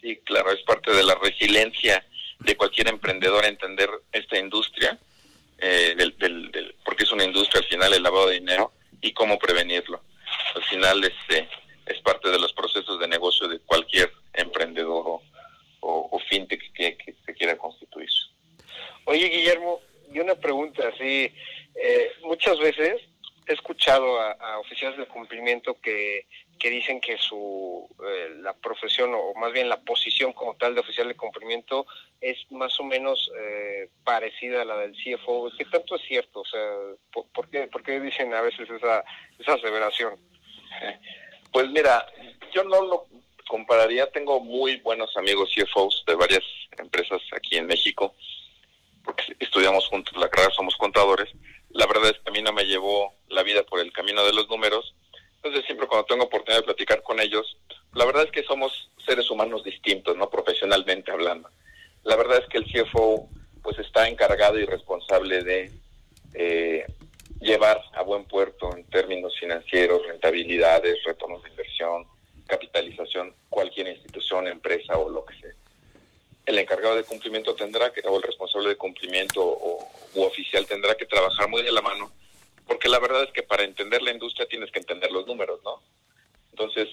Speaker 12: Sí, claro, es parte de la resiliencia de cualquier emprendedor entender esta industria, eh, del, del, porque es una industria al final el lavado de dinero y cómo prevenirlo. Al final este, es parte de los procesos de negocio de cualquier emprendedor o, o, fintech que, que se quiera constituir.
Speaker 11: Oye, Guillermo, y una pregunta así, eh, muchas veces he escuchado a, oficiales de cumplimiento que, que dicen que su eh, la profesión o más bien la posición como tal de oficial de cumplimiento es más o menos eh, parecida a la del CFO. ¿Qué tanto es cierto? O sea, ¿por, qué, ¿por qué dicen a veces esa, esa aseveración?
Speaker 12: Pues mira, yo no lo compararía. Tengo muy buenos amigos CFOs de varias empresas aquí en México porque estudiamos juntos la carrera, somos contadores, la verdad es que a mí no me llevó la vida por el camino de los números, entonces siempre cuando tengo oportunidad de platicar con ellos, la verdad es que somos seres humanos distintos, no profesionalmente hablando. La verdad es que el CFO pues está encargado y responsable de eh, llevar a buen puerto en términos financieros, rentabilidades, retornos de inversión, capitalización, cualquier institución, empresa o lo que sea el encargado de cumplimiento tendrá que, o el responsable de cumplimiento o, u oficial tendrá que trabajar muy de la mano, porque la verdad es que para entender la industria tienes que entender los números, ¿no? Entonces,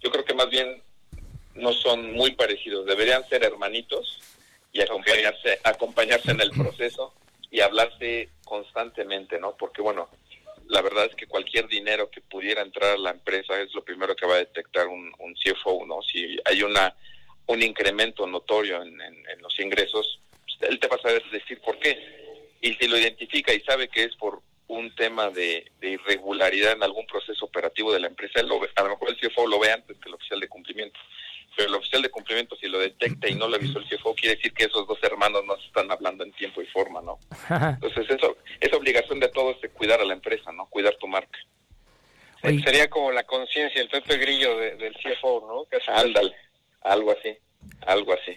Speaker 12: yo creo que más bien no son muy parecidos, deberían ser hermanitos y acompañarse, acompañarse en el proceso y hablarse constantemente, ¿no? Porque bueno, la verdad es que cualquier dinero que pudiera entrar a la empresa es lo primero que va a detectar un, un CFO, ¿no? Si hay una un incremento notorio en, los ingresos, pues, él te va a saber decir por qué. Y si lo identifica y sabe que es por un tema de, irregularidad en algún proceso operativo de la empresa, lo, a lo mejor el CFO lo ve antes que el oficial de cumplimiento. Pero el oficial de cumplimiento, si lo detecta y no lo quiere decir que esos dos hermanos no se están hablando en tiempo y forma, ¿no? Entonces, eso es obligación de todos de cuidar a la empresa, ¿no? Cuidar tu marca.
Speaker 11: Sería como la conciencia, el Pepe Grillo del CFO, ¿no?
Speaker 12: Ándale, algo así, algo así.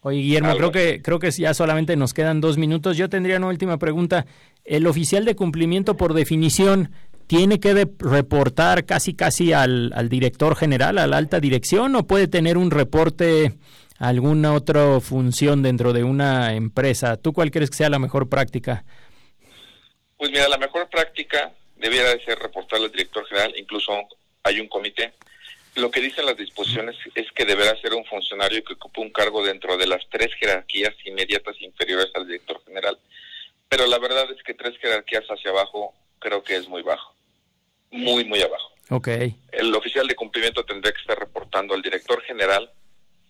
Speaker 4: Oye, Guillermo, creo que, creo que ya solamente nos quedan dos minutos. Yo tendría una última pregunta. ¿El oficial de cumplimiento, por definición, tiene que reportar casi casi al, al director general, a la alta dirección, o puede tener un reporte a alguna otra función dentro de una empresa? ¿Tú cuál crees que sea la mejor práctica?
Speaker 12: Pues mira, la mejor práctica debiera de ser reportarle al director general, incluso hay un comité. Lo que dicen las disposiciones es que deberá ser un funcionario que ocupe un cargo dentro de las tres jerarquías inmediatas inferiores al director general. Pero la verdad es que tres jerarquías hacia abajo creo que es muy bajo. Muy, muy abajo.
Speaker 4: Ok.
Speaker 12: El oficial de cumplimiento tendría que estar reportando al director general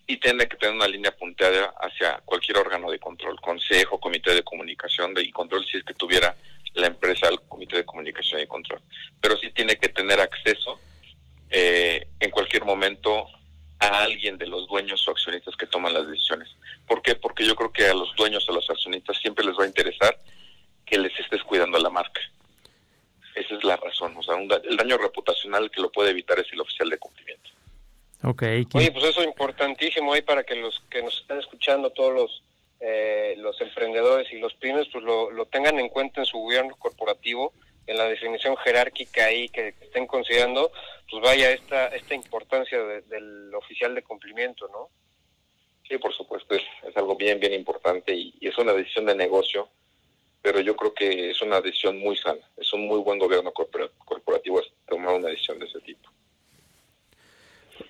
Speaker 12: y tiene que tener una línea punteada hacia cualquier órgano de control, consejo, comité de comunicación de, y control si es que tuviera la empresa al Comité de Comunicación y Control. Pero sí tiene que tener acceso eh, en cualquier momento a alguien de los dueños o accionistas que toman las decisiones. ¿Por qué? Porque yo creo que a los dueños o los accionistas siempre les va a interesar que les estés cuidando la marca. Esa es la razón. O sea, el daño reputacional que lo puede evitar es el oficial de cumplimiento.
Speaker 4: Okay.
Speaker 11: Oye, pues eso es importantísimo ahí para que los que nos están escuchando, todos los eh, los emprendedores y los pymes pues lo, tengan en cuenta en su gobierno corporativo, en la definición jerárquica ahí que, estén considerando, pues vaya esta esta importancia del oficial de cumplimiento, ¿no?
Speaker 12: Sí, por supuesto, es, algo bien, bien importante y, y, es una decisión de negocio, pero yo creo que es una decisión muy sana, es un muy buen gobierno corporativo tomar una decisión de ese tipo.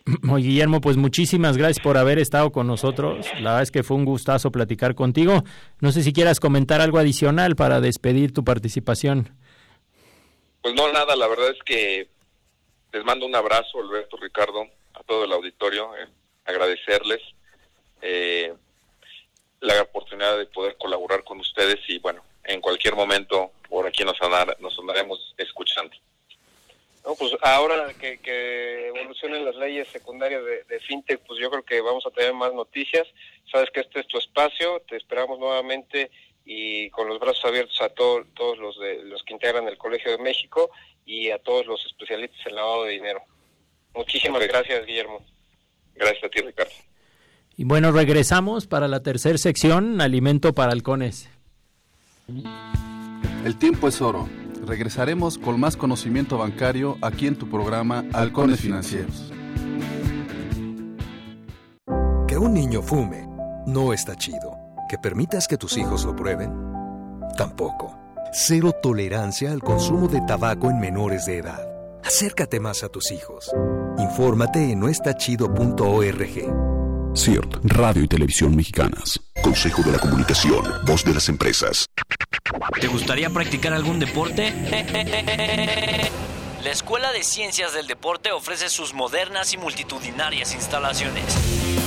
Speaker 4: Oye, Guillermo, pues muchísimas gracias por haber estado con nosotros. La verdad es que fue un gustazo platicar contigo. No sé si quieras comentar algo adicional para despedir tu participación.
Speaker 12: Pues no, nada, la verdad es que les mando un abrazo, Alberto, Ricardo, a todo el auditorio, eh, agradecerles eh, la oportunidad de poder colaborar con ustedes y bueno, en cualquier momento por aquí nos, nos andaremos escuchando.
Speaker 11: No, pues ahora que, que evolucionen las leyes secundarias de, FinTech, pues yo creo que vamos a tener más noticias. Sabes que este es tu espacio, te esperamos nuevamente y con los brazos abiertos a todos los, de, los que integran el Colegio de México y a todos los especialistas en lavado de dinero. Muchísimas gracias, Guillermo.
Speaker 12: Gracias a ti, Ricardo.
Speaker 4: Y bueno, regresamos para la tercera sección, alimento para halcones.
Speaker 5: El tiempo es oro Regresaremos con más conocimiento bancario aquí en tu programa Halcones Financieros.
Speaker 19: Que un niño fume no está chido. Que permitas que tus hijos lo prueben, tampoco. Cero tolerancia al consumo de tabaco en menores de edad. Acércate más a tus hijos. Infórmate en noestachido.org.
Speaker 16: CIRT, Radio y Televisión Mexicanas. Consejo de la Comunicación, voz de las empresas.
Speaker 20: ¿Te gustaría practicar algún deporte? La Escuela de Ciencias del Deporte ofrece sus modernas y multitudinarias instalaciones.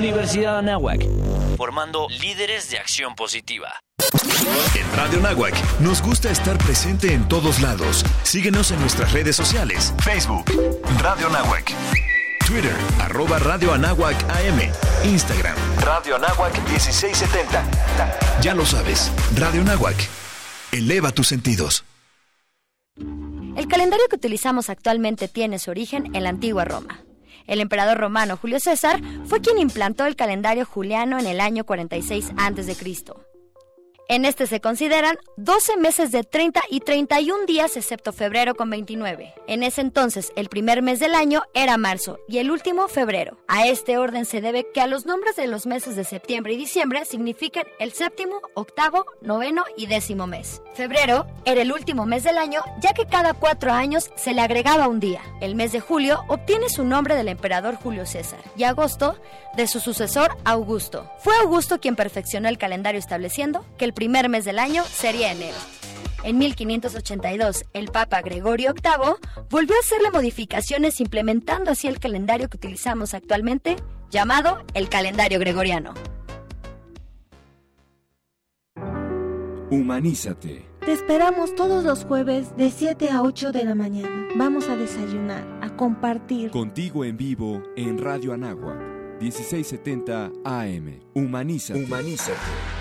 Speaker 20: Universidad Anáhuac, formando líderes de acción positiva.
Speaker 1: En Radio Nahuac nos gusta estar presente en todos lados. Síguenos en nuestras redes sociales: Facebook, Radio Nahuac, Twitter, arroba Radio Anáhuac AM, Instagram, Radio Anáhuac 1670. Ya lo sabes, Radio Nahuac. Eleva tus sentidos.
Speaker 3: El calendario que utilizamos actualmente tiene su origen en la antigua Roma. El emperador romano Julio César fue quien implantó el calendario juliano en el año 46 a.C. En este se consideran 12 meses de 30 y 31 días excepto febrero con 29. En ese entonces el primer mes del año era marzo y el último febrero. A este orden se debe que a los nombres de los meses de septiembre y diciembre significan el séptimo, octavo, noveno y décimo mes. Febrero era el último mes del año ya que cada cuatro años se le agregaba un día. El mes de julio obtiene su nombre del emperador Julio César y agosto de su sucesor Augusto. Fue Augusto quien perfeccionó el calendario estableciendo que el primer mes del año sería enero. En 1582, el Papa Gregorio VIII volvió a hacerle modificaciones implementando así el calendario que utilizamos actualmente, llamado el calendario gregoriano.
Speaker 21: Humanízate.
Speaker 22: Te esperamos todos los jueves de 7 a 8 de la mañana. Vamos a desayunar, a compartir.
Speaker 21: Contigo en vivo en Radio Anáhuac, 1670 AM. Humanízate.
Speaker 1: Humanízate.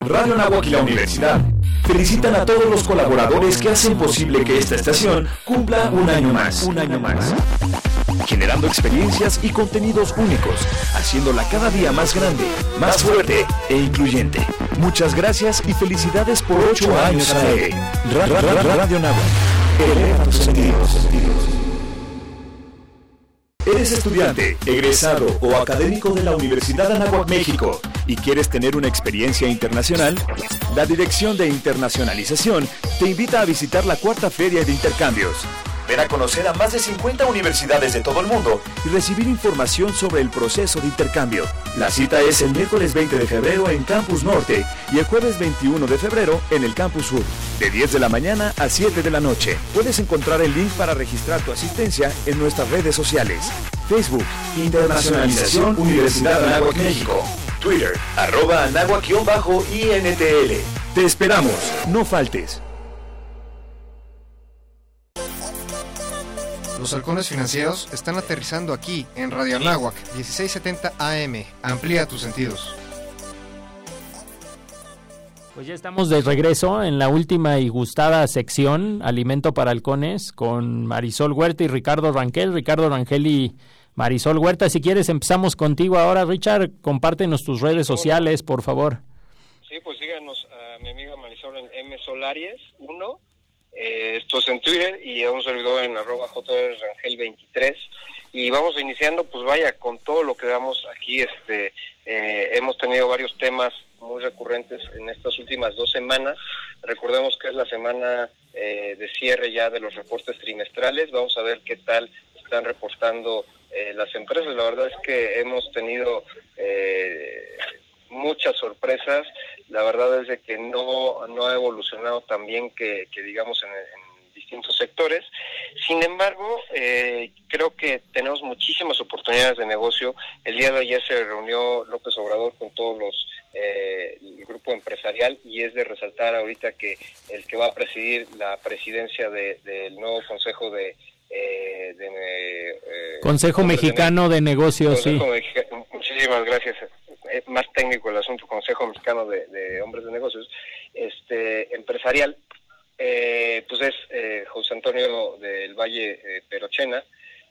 Speaker 1: Radio Anáhuac y la universidad felicitan a todos los colaboradores que hacen posible que esta estación cumpla un año más. Un año más. Generando experiencias y contenidos únicos, haciéndola cada día más grande, más fuerte e incluyente. Muchas gracias y felicidades por ocho años a. Radio Anáhuac. Eleva tus sentidos. ¿Eres estudiante, egresado o académico de la Universidad Anáhuac México y quieres tener una experiencia internacional? La Dirección de Internacionalización te invita a visitar la cuarta Feria de Intercambios. Ven a conocer a más de 50 universidades de todo el mundo y recibir información sobre el proceso de intercambio. La cita es el miércoles 20 de febrero en Campus Norte y el jueves 21 de febrero en el Campus Sur, de 10 de la mañana a 7 de la noche. Puedes encontrar el link para registrar tu asistencia en nuestras redes sociales. Facebook, Internacionalización Universidad Anáhuac México. Twitter, arroba anáhuac-intl. Te esperamos, no faltes.
Speaker 18: Los halcones financieros están aterrizando aquí en Radio Anáhuac 1670 AM. Amplía tus sentidos.
Speaker 4: Pues ya estamos de regreso en la última y gustada sección, Alimento para Halcones, con Marisol Huerta y Ricardo Rangel. Ricardo Rangel y Marisol Huerta, si quieres empezamos contigo ahora. Richard, compártenos tus redes sociales, por favor.
Speaker 11: Sí, pues síganos a mi amiga Marisol en M Solaries 1 eh, esto es en Twitter y a un servidor en arroba jrangel23 y vamos iniciando pues vaya con todo lo que damos aquí este eh, hemos tenido varios temas muy recurrentes en estas últimas dos semanas. Recordemos que es la semana eh, de cierre ya de los reportes trimestrales. Vamos a ver qué tal están reportando las empresas. La verdad es que hemos tenido muchas sorpresas. La verdad es de que no, no ha evolucionado tan bien que, digamos en, distintos sectores. Sin embargo, eh, creo que tenemos muchísimas oportunidades de negocio. El día de ayer se reunió López Obrador con todos los eh, el grupo empresarial y es de resaltar ahorita que el que va a presidir la presidencia del nuevo Consejo de eh,
Speaker 4: Consejo Mexicano de, Negocios, sí.
Speaker 11: Muchísimas gracias más técnico el asunto, Consejo Mexicano de, Hombres de Negocios, este empresarial, eh, pues es eh, José Antonio del Valle eh, Perochena,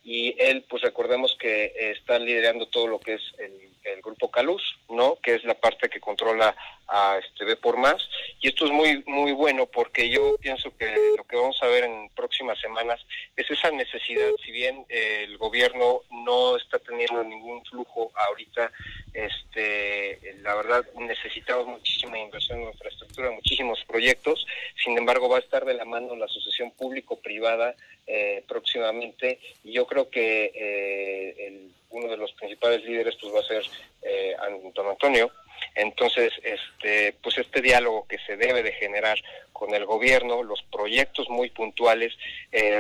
Speaker 11: y él, pues recordemos que está liderando todo lo que es el, grupo Caluz, ¿no? Que es la parte que controla a este B por más. Y esto es muy, muy bueno porque yo pienso que lo que vamos a ver en próximas semanas es esa necesidad. Si bien el gobierno no está teniendo ningún flujo ahorita, este, la verdad necesitamos muchísima inversión en infraestructura, muchísimos proyectos. Sin embargo, va a estar de la mano la asociación público-privada eh, próximamente. Y yo creo que eh, uno de los principales líderes pues va a ser eh, Antonio Antonio. Entonces, este, pues este diálogo que se debe de generar con el gobierno, los proyectos muy puntuales,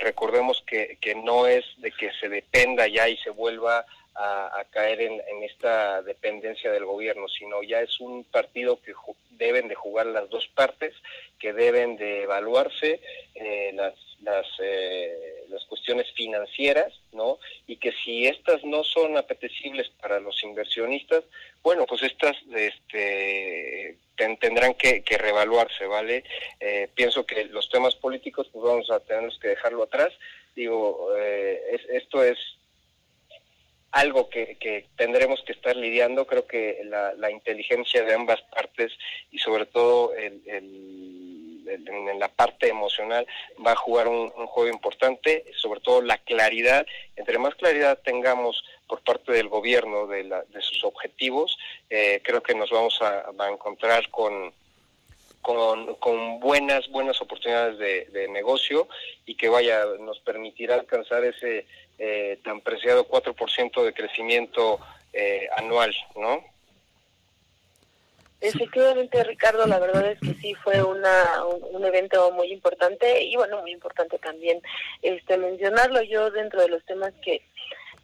Speaker 11: recordemos que, que no es de que se dependa ya y se vuelva a, caer en, esta dependencia del gobierno, sino ya es un partido que deben de jugar las dos partes, que deben de evaluarse eh, las las, eh, las cuestiones financieras, ¿no? Y que si estas no son apetecibles para los inversionistas, bueno, pues estas este, tendrán que, que, revaluarse, ¿vale? Eh, pienso que los temas políticos, pues vamos a tener que dejarlo atrás. Digo, eh, esto es algo que, tendremos que estar lidiando. Creo que la, inteligencia de ambas partes y sobre todo el, el, en la parte emocional va a jugar un, juego importante, sobre todo la claridad. Entre más claridad tengamos por parte del gobierno de, la, de sus objetivos, eh, creo que nos vamos a, encontrar con con, con buenas buenas oportunidades de, de, negocio y que vaya nos permitirá alcanzar ese eh, tan preciado 4% de crecimiento eh, anual, ¿no?
Speaker 23: Efectivamente, Ricardo, la verdad es que sí fue una, un, evento muy importante y bueno, muy importante también este mencionarlo yo dentro de los temas que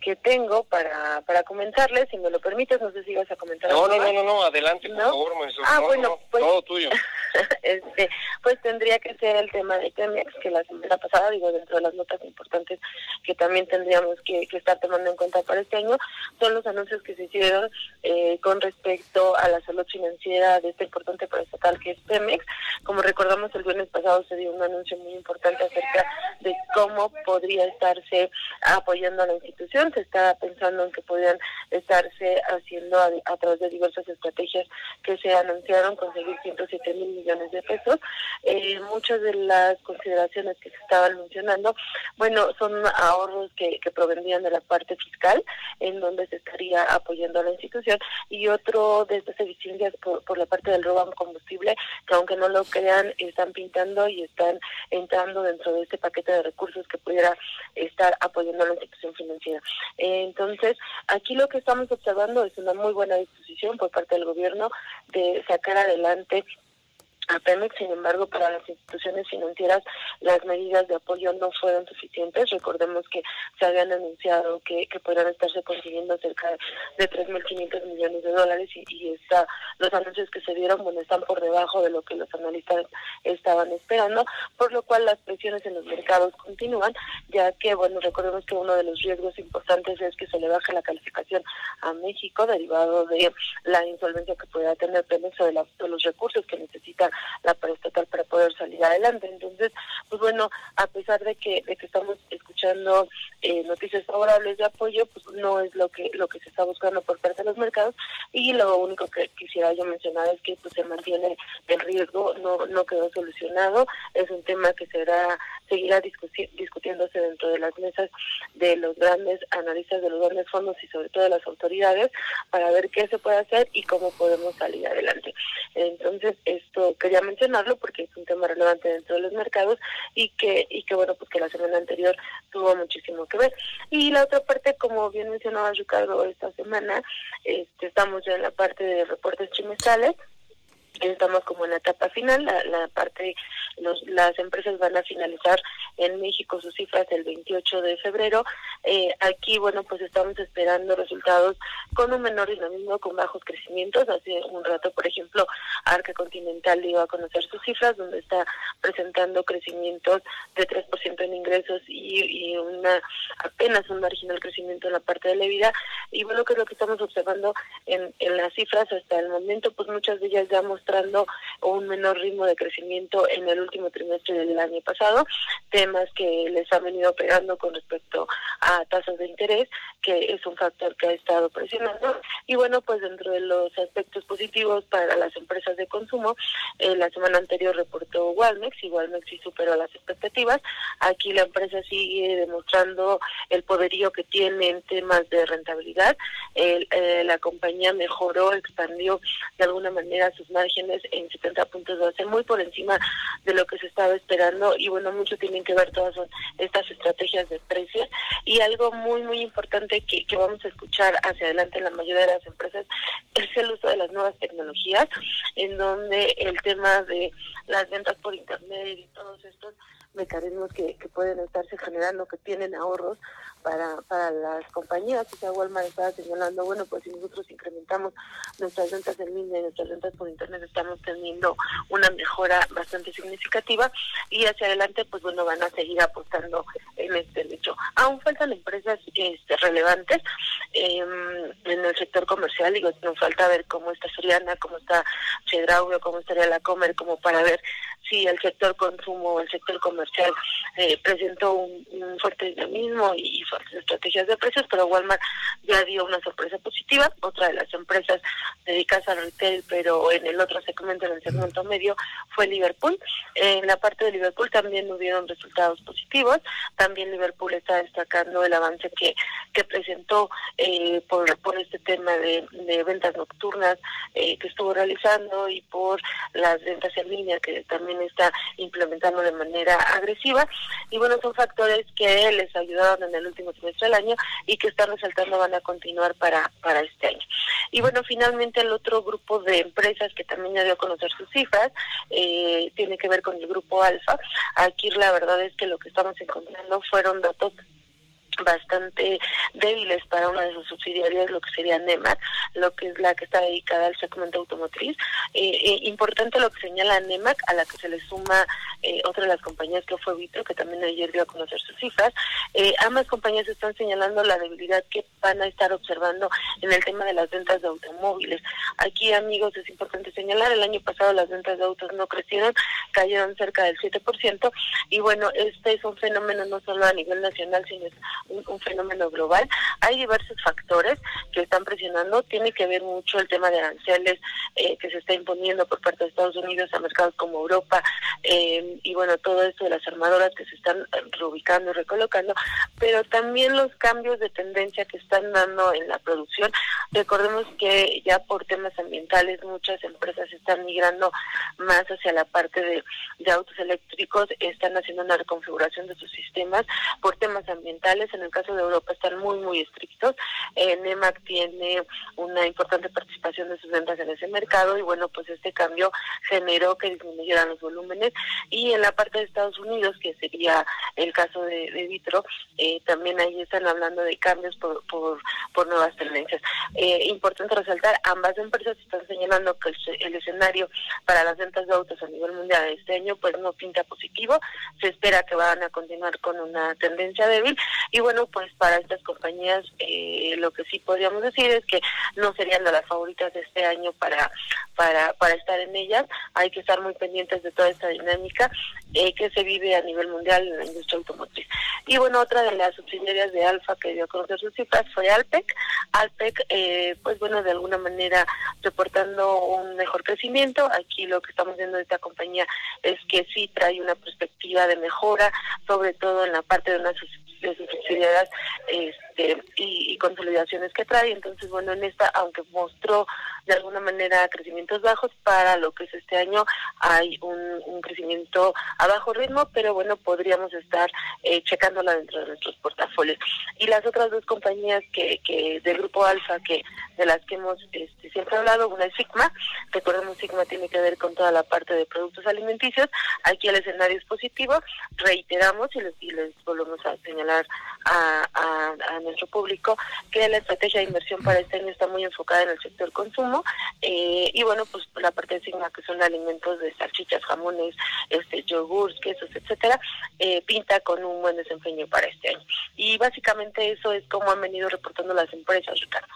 Speaker 23: que tengo para, para comentarles, si me lo permites, no sé si vas a comentar
Speaker 11: no, no, no, no, no, adelante, por ¿No? favor, maestro.
Speaker 23: Ah,
Speaker 11: no,
Speaker 23: bueno,
Speaker 11: no,
Speaker 23: pues,
Speaker 11: todo tuyo.
Speaker 23: este, pues tendría que ser el tema de Pemex, que la semana pasada, digo, dentro de las notas importantes que también tendríamos que, que estar tomando en cuenta para este año, son los anuncios que se hicieron eh, con respecto a la salud financiera de este importante estatal que es Pemex. Como recordamos, el viernes pasado se dio un anuncio muy importante acerca de cómo podría estarse apoyando a la institución. Se está pensando en que podrían estarse haciendo a, través de diversas estrategias que se anunciaron conseguir 107 mil millones de pesos. Eh, muchas de las consideraciones que se estaban mencionando, bueno, son ahorros que, que provenían de la parte fiscal, en donde se estaría apoyando a la institución, y otro de estas eficiencias por, por la parte del robo a combustible, que aunque no lo crean, están pintando y están entrando dentro de este paquete de recursos que pudiera estar apoyando a la institución financiera. Entonces, aquí lo que estamos observando es una muy buena disposición por parte del gobierno de sacar adelante a Pemex, sin embargo, para las instituciones financieras las medidas de apoyo no fueron suficientes. Recordemos que se habían anunciado que, que podrían estarse consiguiendo cerca de 3.500 millones de dólares y, está, los anuncios que se dieron bueno, están por debajo de lo que los analistas estaban esperando, por lo cual las presiones en los mercados continúan, ya que, bueno, recordemos que uno de los riesgos importantes es que se le baje la calificación a México derivado de la insolvencia que pueda tener Pemex o de, la, de los recursos que necesita la paraestatal para poder salir adelante. Entonces, pues bueno, a pesar de que, de que estamos escuchando eh, noticias favorables de apoyo, pues no es lo que lo que se está buscando por parte de los mercados y lo único que quisiera yo mencionar es que pues se mantiene el riesgo, no no quedó solucionado, es un tema que será seguirá discuti discutiéndose dentro de las mesas de los grandes analistas de los grandes fondos y sobre todo de las autoridades para ver qué se puede hacer y cómo podemos salir adelante. Entonces, esto quería mencionarlo porque es un tema relevante dentro de los mercados y que y que bueno, pues la semana anterior tuvo muchísimo que ver. Y la otra parte, como bien mencionaba Ricardo, esta semana este, estamos ya en la parte de reportes trimestrales estamos como en la etapa final, la, la parte, los, las empresas van a finalizar en México sus cifras el 28 de febrero. Eh, aquí, bueno, pues estamos esperando resultados con un menor dinamismo, con bajos crecimientos. Hace un rato, por ejemplo, Arca Continental dio a conocer sus cifras, donde está presentando crecimientos de 3% en ingresos y, una apenas un marginal crecimiento en la parte de la vida. Y bueno, que es lo que estamos observando en, en las cifras hasta el momento, pues muchas de ellas ya mostrando un menor ritmo de crecimiento en el último trimestre del año pasado, temas que les han venido pegando con respecto a tasas de interés, que es un factor que ha estado presionando. Y bueno, pues dentro de los aspectos positivos para las empresas de consumo, eh, la semana anterior reportó Walmex y Walmex sí superó las expectativas. Aquí la empresa sigue demostrando el poderío que tiene en temas de rentabilidad. Eh, la compañía mejoró, expandió de alguna manera sus márgenes en 70 puntos base, muy por encima de lo que se estaba esperando y bueno, mucho tienen que ver todas estas estrategias de precios. Y algo muy, muy importante que, que vamos a escuchar hacia adelante en la mayoría de las empresas es el uso de las nuevas tecnologías, en donde el tema de las ventas por internet y todos estos mecanismos que, que pueden estarse generando, que tienen ahorros para, para las compañías. Quizá Walmart estaba señalando, bueno, pues si nosotros incrementamos nuestras ventas en línea y nuestras ventas por internet, estamos teniendo una mejora bastante significativa y hacia adelante, pues bueno, van a seguir apostando en este hecho. Aún faltan empresas este, relevantes eh, en el sector comercial, digo, nos falta ver cómo está Soriana, cómo está Chedraui, cómo estaría la Comer, como para ver si el sector consumo, el sector comercial eh, presentó un, fuerte dinamismo y, estrategias de precios, pero Walmart ya dio una sorpresa positiva. Otra de las empresas dedicadas al retail, pero en el otro segmento, en el segmento medio, fue Liverpool. En la parte de Liverpool también hubieron resultados positivos. También Liverpool está destacando el avance que, que presentó eh, por, por este tema de, de ventas nocturnas eh, que estuvo realizando y por las ventas en línea que también está implementando de manera agresiva. Y bueno, son factores que les ayudaron en el último trimestre del año y que están resaltando van a continuar para, para este año. Y bueno, finalmente el otro grupo de empresas que también ya dio a conocer sus cifras eh, tiene que ver con el grupo Alfa. Aquí la verdad es que lo que estamos encontrando fueron datos bastante débiles para una de sus subsidiarias, lo que sería NEMAC, lo que es la que está dedicada al segmento automotriz. Eh, eh, importante lo que señala NEMAC, a la que se le suma eh, otra de las compañías que fue Vitro, que también ayer dio a conocer sus cifras. ambas compañías están señalando la debilidad que van a estar observando en el tema de las ventas de automóviles. Aquí, amigos, es importante señalar, el año pasado las ventas de autos no crecieron, cayeron cerca del 7%, y bueno, este es un fenómeno no solo a nivel nacional, sino un, fenómeno global. Hay diversos factores que están presionando. Tiene que ver mucho el tema de aranceles eh, que se está imponiendo por parte de Estados Unidos a mercados como Europa eh, y bueno, todo esto de las armadoras que se están reubicando y recolocando, pero también los cambios de tendencia que están dando en la producción. Recordemos que ya por temas ambientales muchas empresas están migrando más hacia la parte de, autos eléctricos, están haciendo una reconfiguración de sus sistemas por temas ambientales en el caso de Europa están muy, muy estrictos. Eh, NEMAC tiene una importante participación de sus ventas en ese mercado y bueno, pues este cambio generó que disminuyeran los volúmenes. Y en la parte de Estados Unidos, que sería el caso de, Vitro, eh, también ahí están hablando de cambios por, por, por nuevas tendencias. Eh, importante resaltar, ambas empresas están señalando que el, escenario para las ventas de autos a nivel mundial este año pues no pinta positivo. Se espera que van a continuar con una tendencia débil y bueno, pues para estas compañías eh, lo que sí podríamos decir es que no serían de las favoritas de este año para, para, para estar en ellas. Hay que estar muy pendientes de toda esta dinámica eh, que se vive a nivel mundial en la industria automotriz. Y bueno, otra de las subsidiarias de Alfa que dio a conocer sus cifras fue Alpec. Alpec, eh, pues bueno, de alguna manera reportando un mejor crecimiento. Aquí lo que estamos viendo de esta compañía es que sí trae una perspectiva de mejora, sobre todo en la parte de una de sus subsidiarias este, y, consolidaciones que trae. Entonces, bueno, en esta, aunque mostró de alguna manera crecimientos bajos, para lo que es este año hay un, crecimiento a bajo ritmo, pero bueno, podríamos estar eh, checándola dentro de nuestros portafolios. Y las otras dos compañías que, que del grupo Alfa, que de las que hemos este, siempre hablado, una es Sigma, recordemos Sigma tiene que ver con toda la parte de productos alimenticios, aquí el escenario es positivo, reiteramos y les, y les volvemos a señalar a, nuestro público que la estrategia de inversión para este año está muy enfocada en el sector consumo eh, y bueno, pues la parte de Sigma que son alimentos de salchichas, jamones, este yogurts, quesos, etcétera, eh, pinta con un buen desempeño para este año. Y básicamente eso es como han venido reportando las empresas, Ricardo.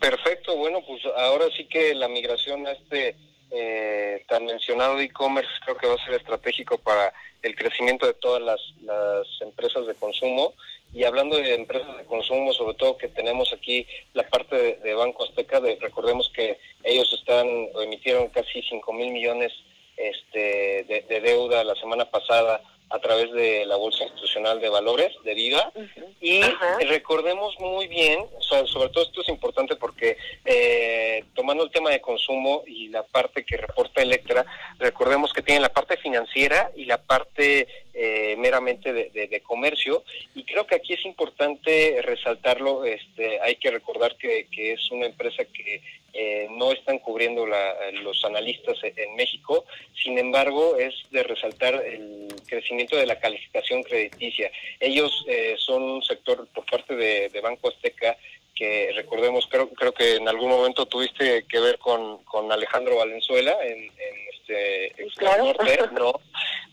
Speaker 11: Perfecto, bueno, pues ahora sí que la migración a este eh, tan mencionado e-commerce creo que va a ser estratégico para el crecimiento de todas las, las empresas de consumo. Y hablando de empresas de consumo, sobre todo que tenemos aquí la parte de, Banco Azteca, de, recordemos que ellos están emitieron casi 5 mil millones este, de, deuda la semana pasada a través de la Bolsa Institucional de Valores de Vida. Y recordemos muy bien, sobre todo esto es importante porque eh, tomando el tema de consumo y la parte que reporta Electra, recordemos que tienen la parte financiera y la parte eh, meramente de, comercio. Y creo que aquí es importante resaltarlo, este, hay que recordar que, que es una empresa que eh, no están cubriendo los analistas en México. Sin embargo, es de resaltar el crecimiento de la calificación crediticia. Ellos eh, son un sector por parte de, Banco Azteca que recordemos, creo, creo que en algún momento tuviste que ver con, con Alejandro Valenzuela en, este norte, no,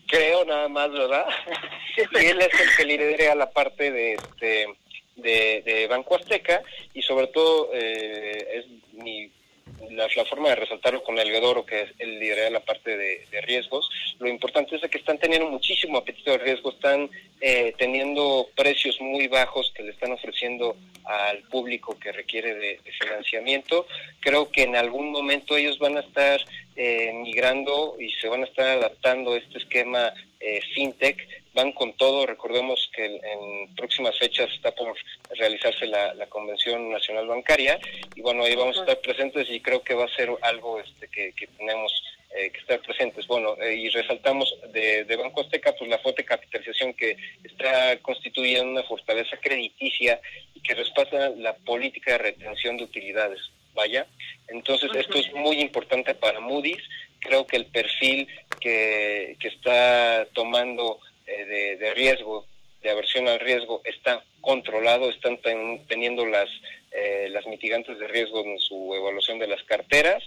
Speaker 11: creo nada más, ¿verdad? y él es el que lidera la parte de este de, Banco Azteca y sobre todo eh, es la, forma de resaltarlo con el Vedoro, que es el lidera la parte de, riesgos, lo importante es que están teniendo muchísimo apetito de riesgo, están eh, teniendo precios muy bajos que le están ofreciendo al público que requiere de, financiamiento. Creo que en algún momento ellos van a estar eh, migrando y se van a estar adaptando a este esquema eh, fintech van con todo. Recordemos que en próximas fechas está por realizarse la, Convención Nacional Bancaria y bueno, ahí vamos a estar presentes y creo que va a ser algo este, que, tenemos eh, que estar presentes. Bueno, eh, y resaltamos de, Banco Azteca pues la fuerte capitalización que está constituyendo una fortaleza crediticia y que respalda la política de retención de utilidades. Vaya, entonces esto es muy importante para Moody's. Creo que el perfil que, que está tomando eh, de, riesgo, de aversión al riesgo, está controlado, están teniendo las, eh, las mitigantes de riesgo en su evaluación de las carteras.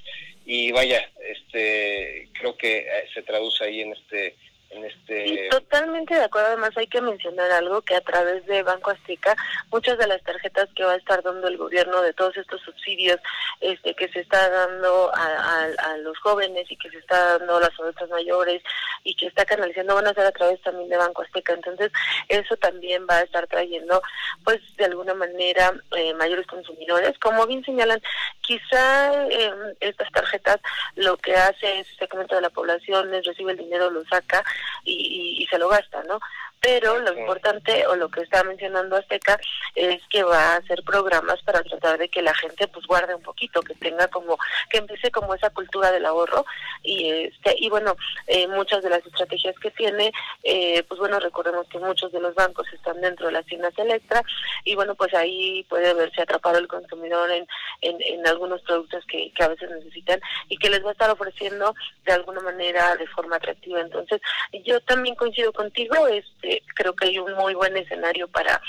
Speaker 11: Y vaya, este creo que eh, se traduce ahí en este este...
Speaker 23: totalmente de acuerdo. Además, hay que mencionar algo que a través de Banco Azteca, muchas de las tarjetas que va a estar dando el gobierno de todos estos subsidios este, que se está dando a, los jóvenes y que se está dando a las adultas mayores y que está canalizando van a ser a través también de Banco Azteca. Entonces, eso también va a estar trayendo, pues, de alguna manera, eh, mayores consumidores. Como bien señalan, quizá eh, estas tarjetas lo que hace es, este segmento de la población es recibe el dinero, lo saca y, y, se lo gasta, ¿no? Pero lo importante o lo que está mencionando Azteca es que va a hacer programas para tratar de que la gente pues guarde un poquito, que tenga como que empiece como esa cultura del ahorro y este y bueno eh, muchas de las estrategias que tiene eh, pues bueno recordemos que muchos de los bancos están dentro de las tiendas Electra y bueno pues ahí puede verse atrapado el consumidor en, en, algunos productos que, que a veces necesitan y que les va a estar ofreciendo de alguna manera de forma atractiva. Entonces yo también coincido contigo este creo que hay un muy buen escenario para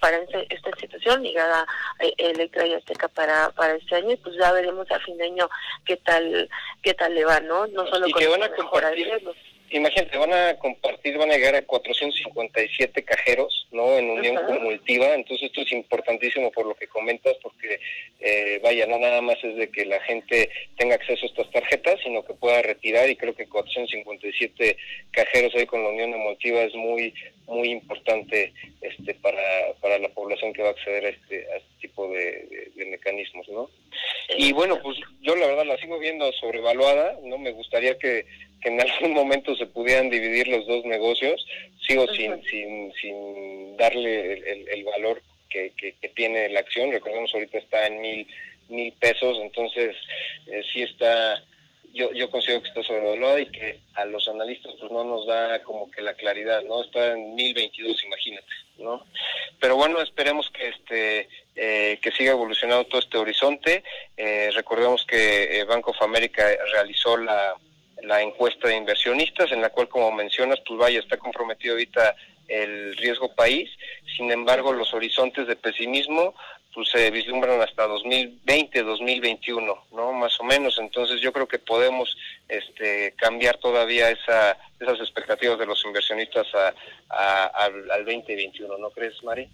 Speaker 23: para esta institución ligada a Electra y Azteca para para este año y pues ya veremos a fin de año qué tal qué tal le va, ¿no? No solo con
Speaker 11: que van a compartir, imagínate, van a compartir, van a llegar a 457 cajeros, ¿no? En unión con Multiva, entonces esto es importantísimo por lo que comentas, porque, eh, vaya, no nada más es de que la gente tenga acceso a estas tarjetas, sino que pueda retirar, y creo que 457 cajeros ahí con la unión de Multiva es muy, muy importante este para, para la población que va a acceder a este, a este tipo de, de mecanismos, ¿no? Y bueno, pues yo la verdad la sigo viendo sobrevaluada, ¿no? Me gustaría que que en algún momento se pudieran dividir los dos negocios, sigo sin, sin, sin darle el, valor que, que, tiene la acción, recordemos ahorita está en mil, mil pesos, entonces eh, sí está, yo, yo considero que está sobrevaluado y que a los analistas pues no nos da como que la claridad, ¿no? Está en mil veintidós, imagínate, ¿no? Pero bueno, esperemos que este eh, que siga evolucionando todo este horizonte. Eh, recordemos que Bank of America realizó la la encuesta de inversionistas, en la cual, como mencionas, pues vaya, está comprometido ahorita el riesgo país, sin embargo, los horizontes de pesimismo pues se vislumbran hasta 2020, 2021, ¿no? Más o menos, entonces yo creo que podemos este, cambiar todavía esa, esas expectativas de los inversionistas a, al, al 2021, ¿no crees, Mari?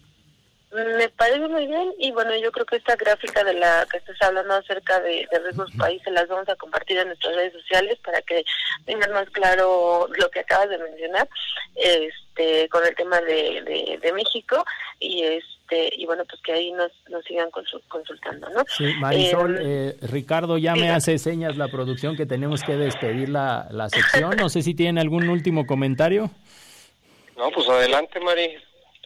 Speaker 23: Me parece muy bien y bueno, yo creo que esta gráfica de la que estás hablando acerca de, de riesgos países las vamos a compartir en nuestras redes sociales para que tengan más claro lo que acabas de mencionar este con el tema de, de, México y este y bueno, pues que ahí nos, nos sigan consultando, ¿no?
Speaker 4: Sí, Marisol, eh, eh, Ricardo ya me hace señas la producción que tenemos que despedir la, la sección. No sé si tiene algún último comentario.
Speaker 11: No, pues adelante, Mari.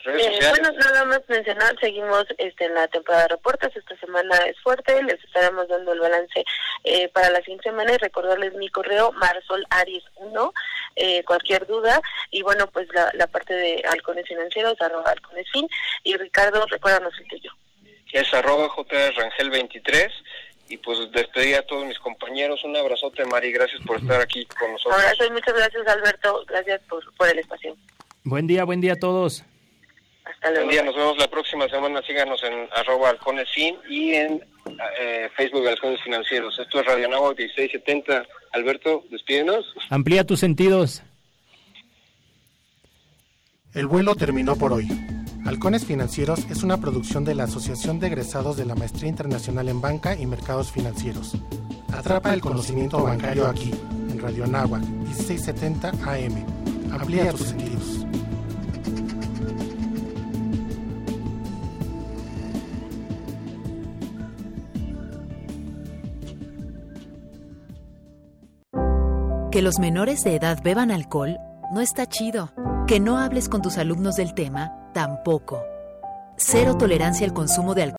Speaker 23: Eh, bueno, nada más mencionar, seguimos este, en la temporada de reportes, esta semana es fuerte, les estaremos dando el balance eh, para la siguiente semana y recordarles mi correo marsolaris1, eh, cualquier duda, y bueno, pues la, la parte de halcones financieros, arroba halconesfin, y Ricardo, recuérdanos el tuyo.
Speaker 11: Es arroba jrangel23, y pues despedir a todos mis compañeros, un abrazote Mari, gracias por estar aquí con nosotros.
Speaker 23: Abrazo y muchas gracias Alberto, gracias por, por el espacio.
Speaker 4: Buen día, buen día a todos.
Speaker 11: Hasta luego. Buen día, nos vemos la próxima semana. Síganos en arroba halconesfin y en eh, Facebook Halcones Financieros. Esto es Radio Navo 1670. Alberto, despídenos.
Speaker 4: Amplía tus sentidos.
Speaker 24: El vuelo terminó por hoy. Halcones Financieros es una producción de la Asociación de Egresados de la Maestría Internacional en Banca y Mercados Financieros. Atrapa el conocimiento bancario aquí, en Radio Anáhuac, 1670 AM. Amplía tus sentidos.
Speaker 25: Que los menores de edad beban alcohol no está chido. Que no hables con tus alumnos del tema tampoco. Cero tolerancia al consumo de alcohol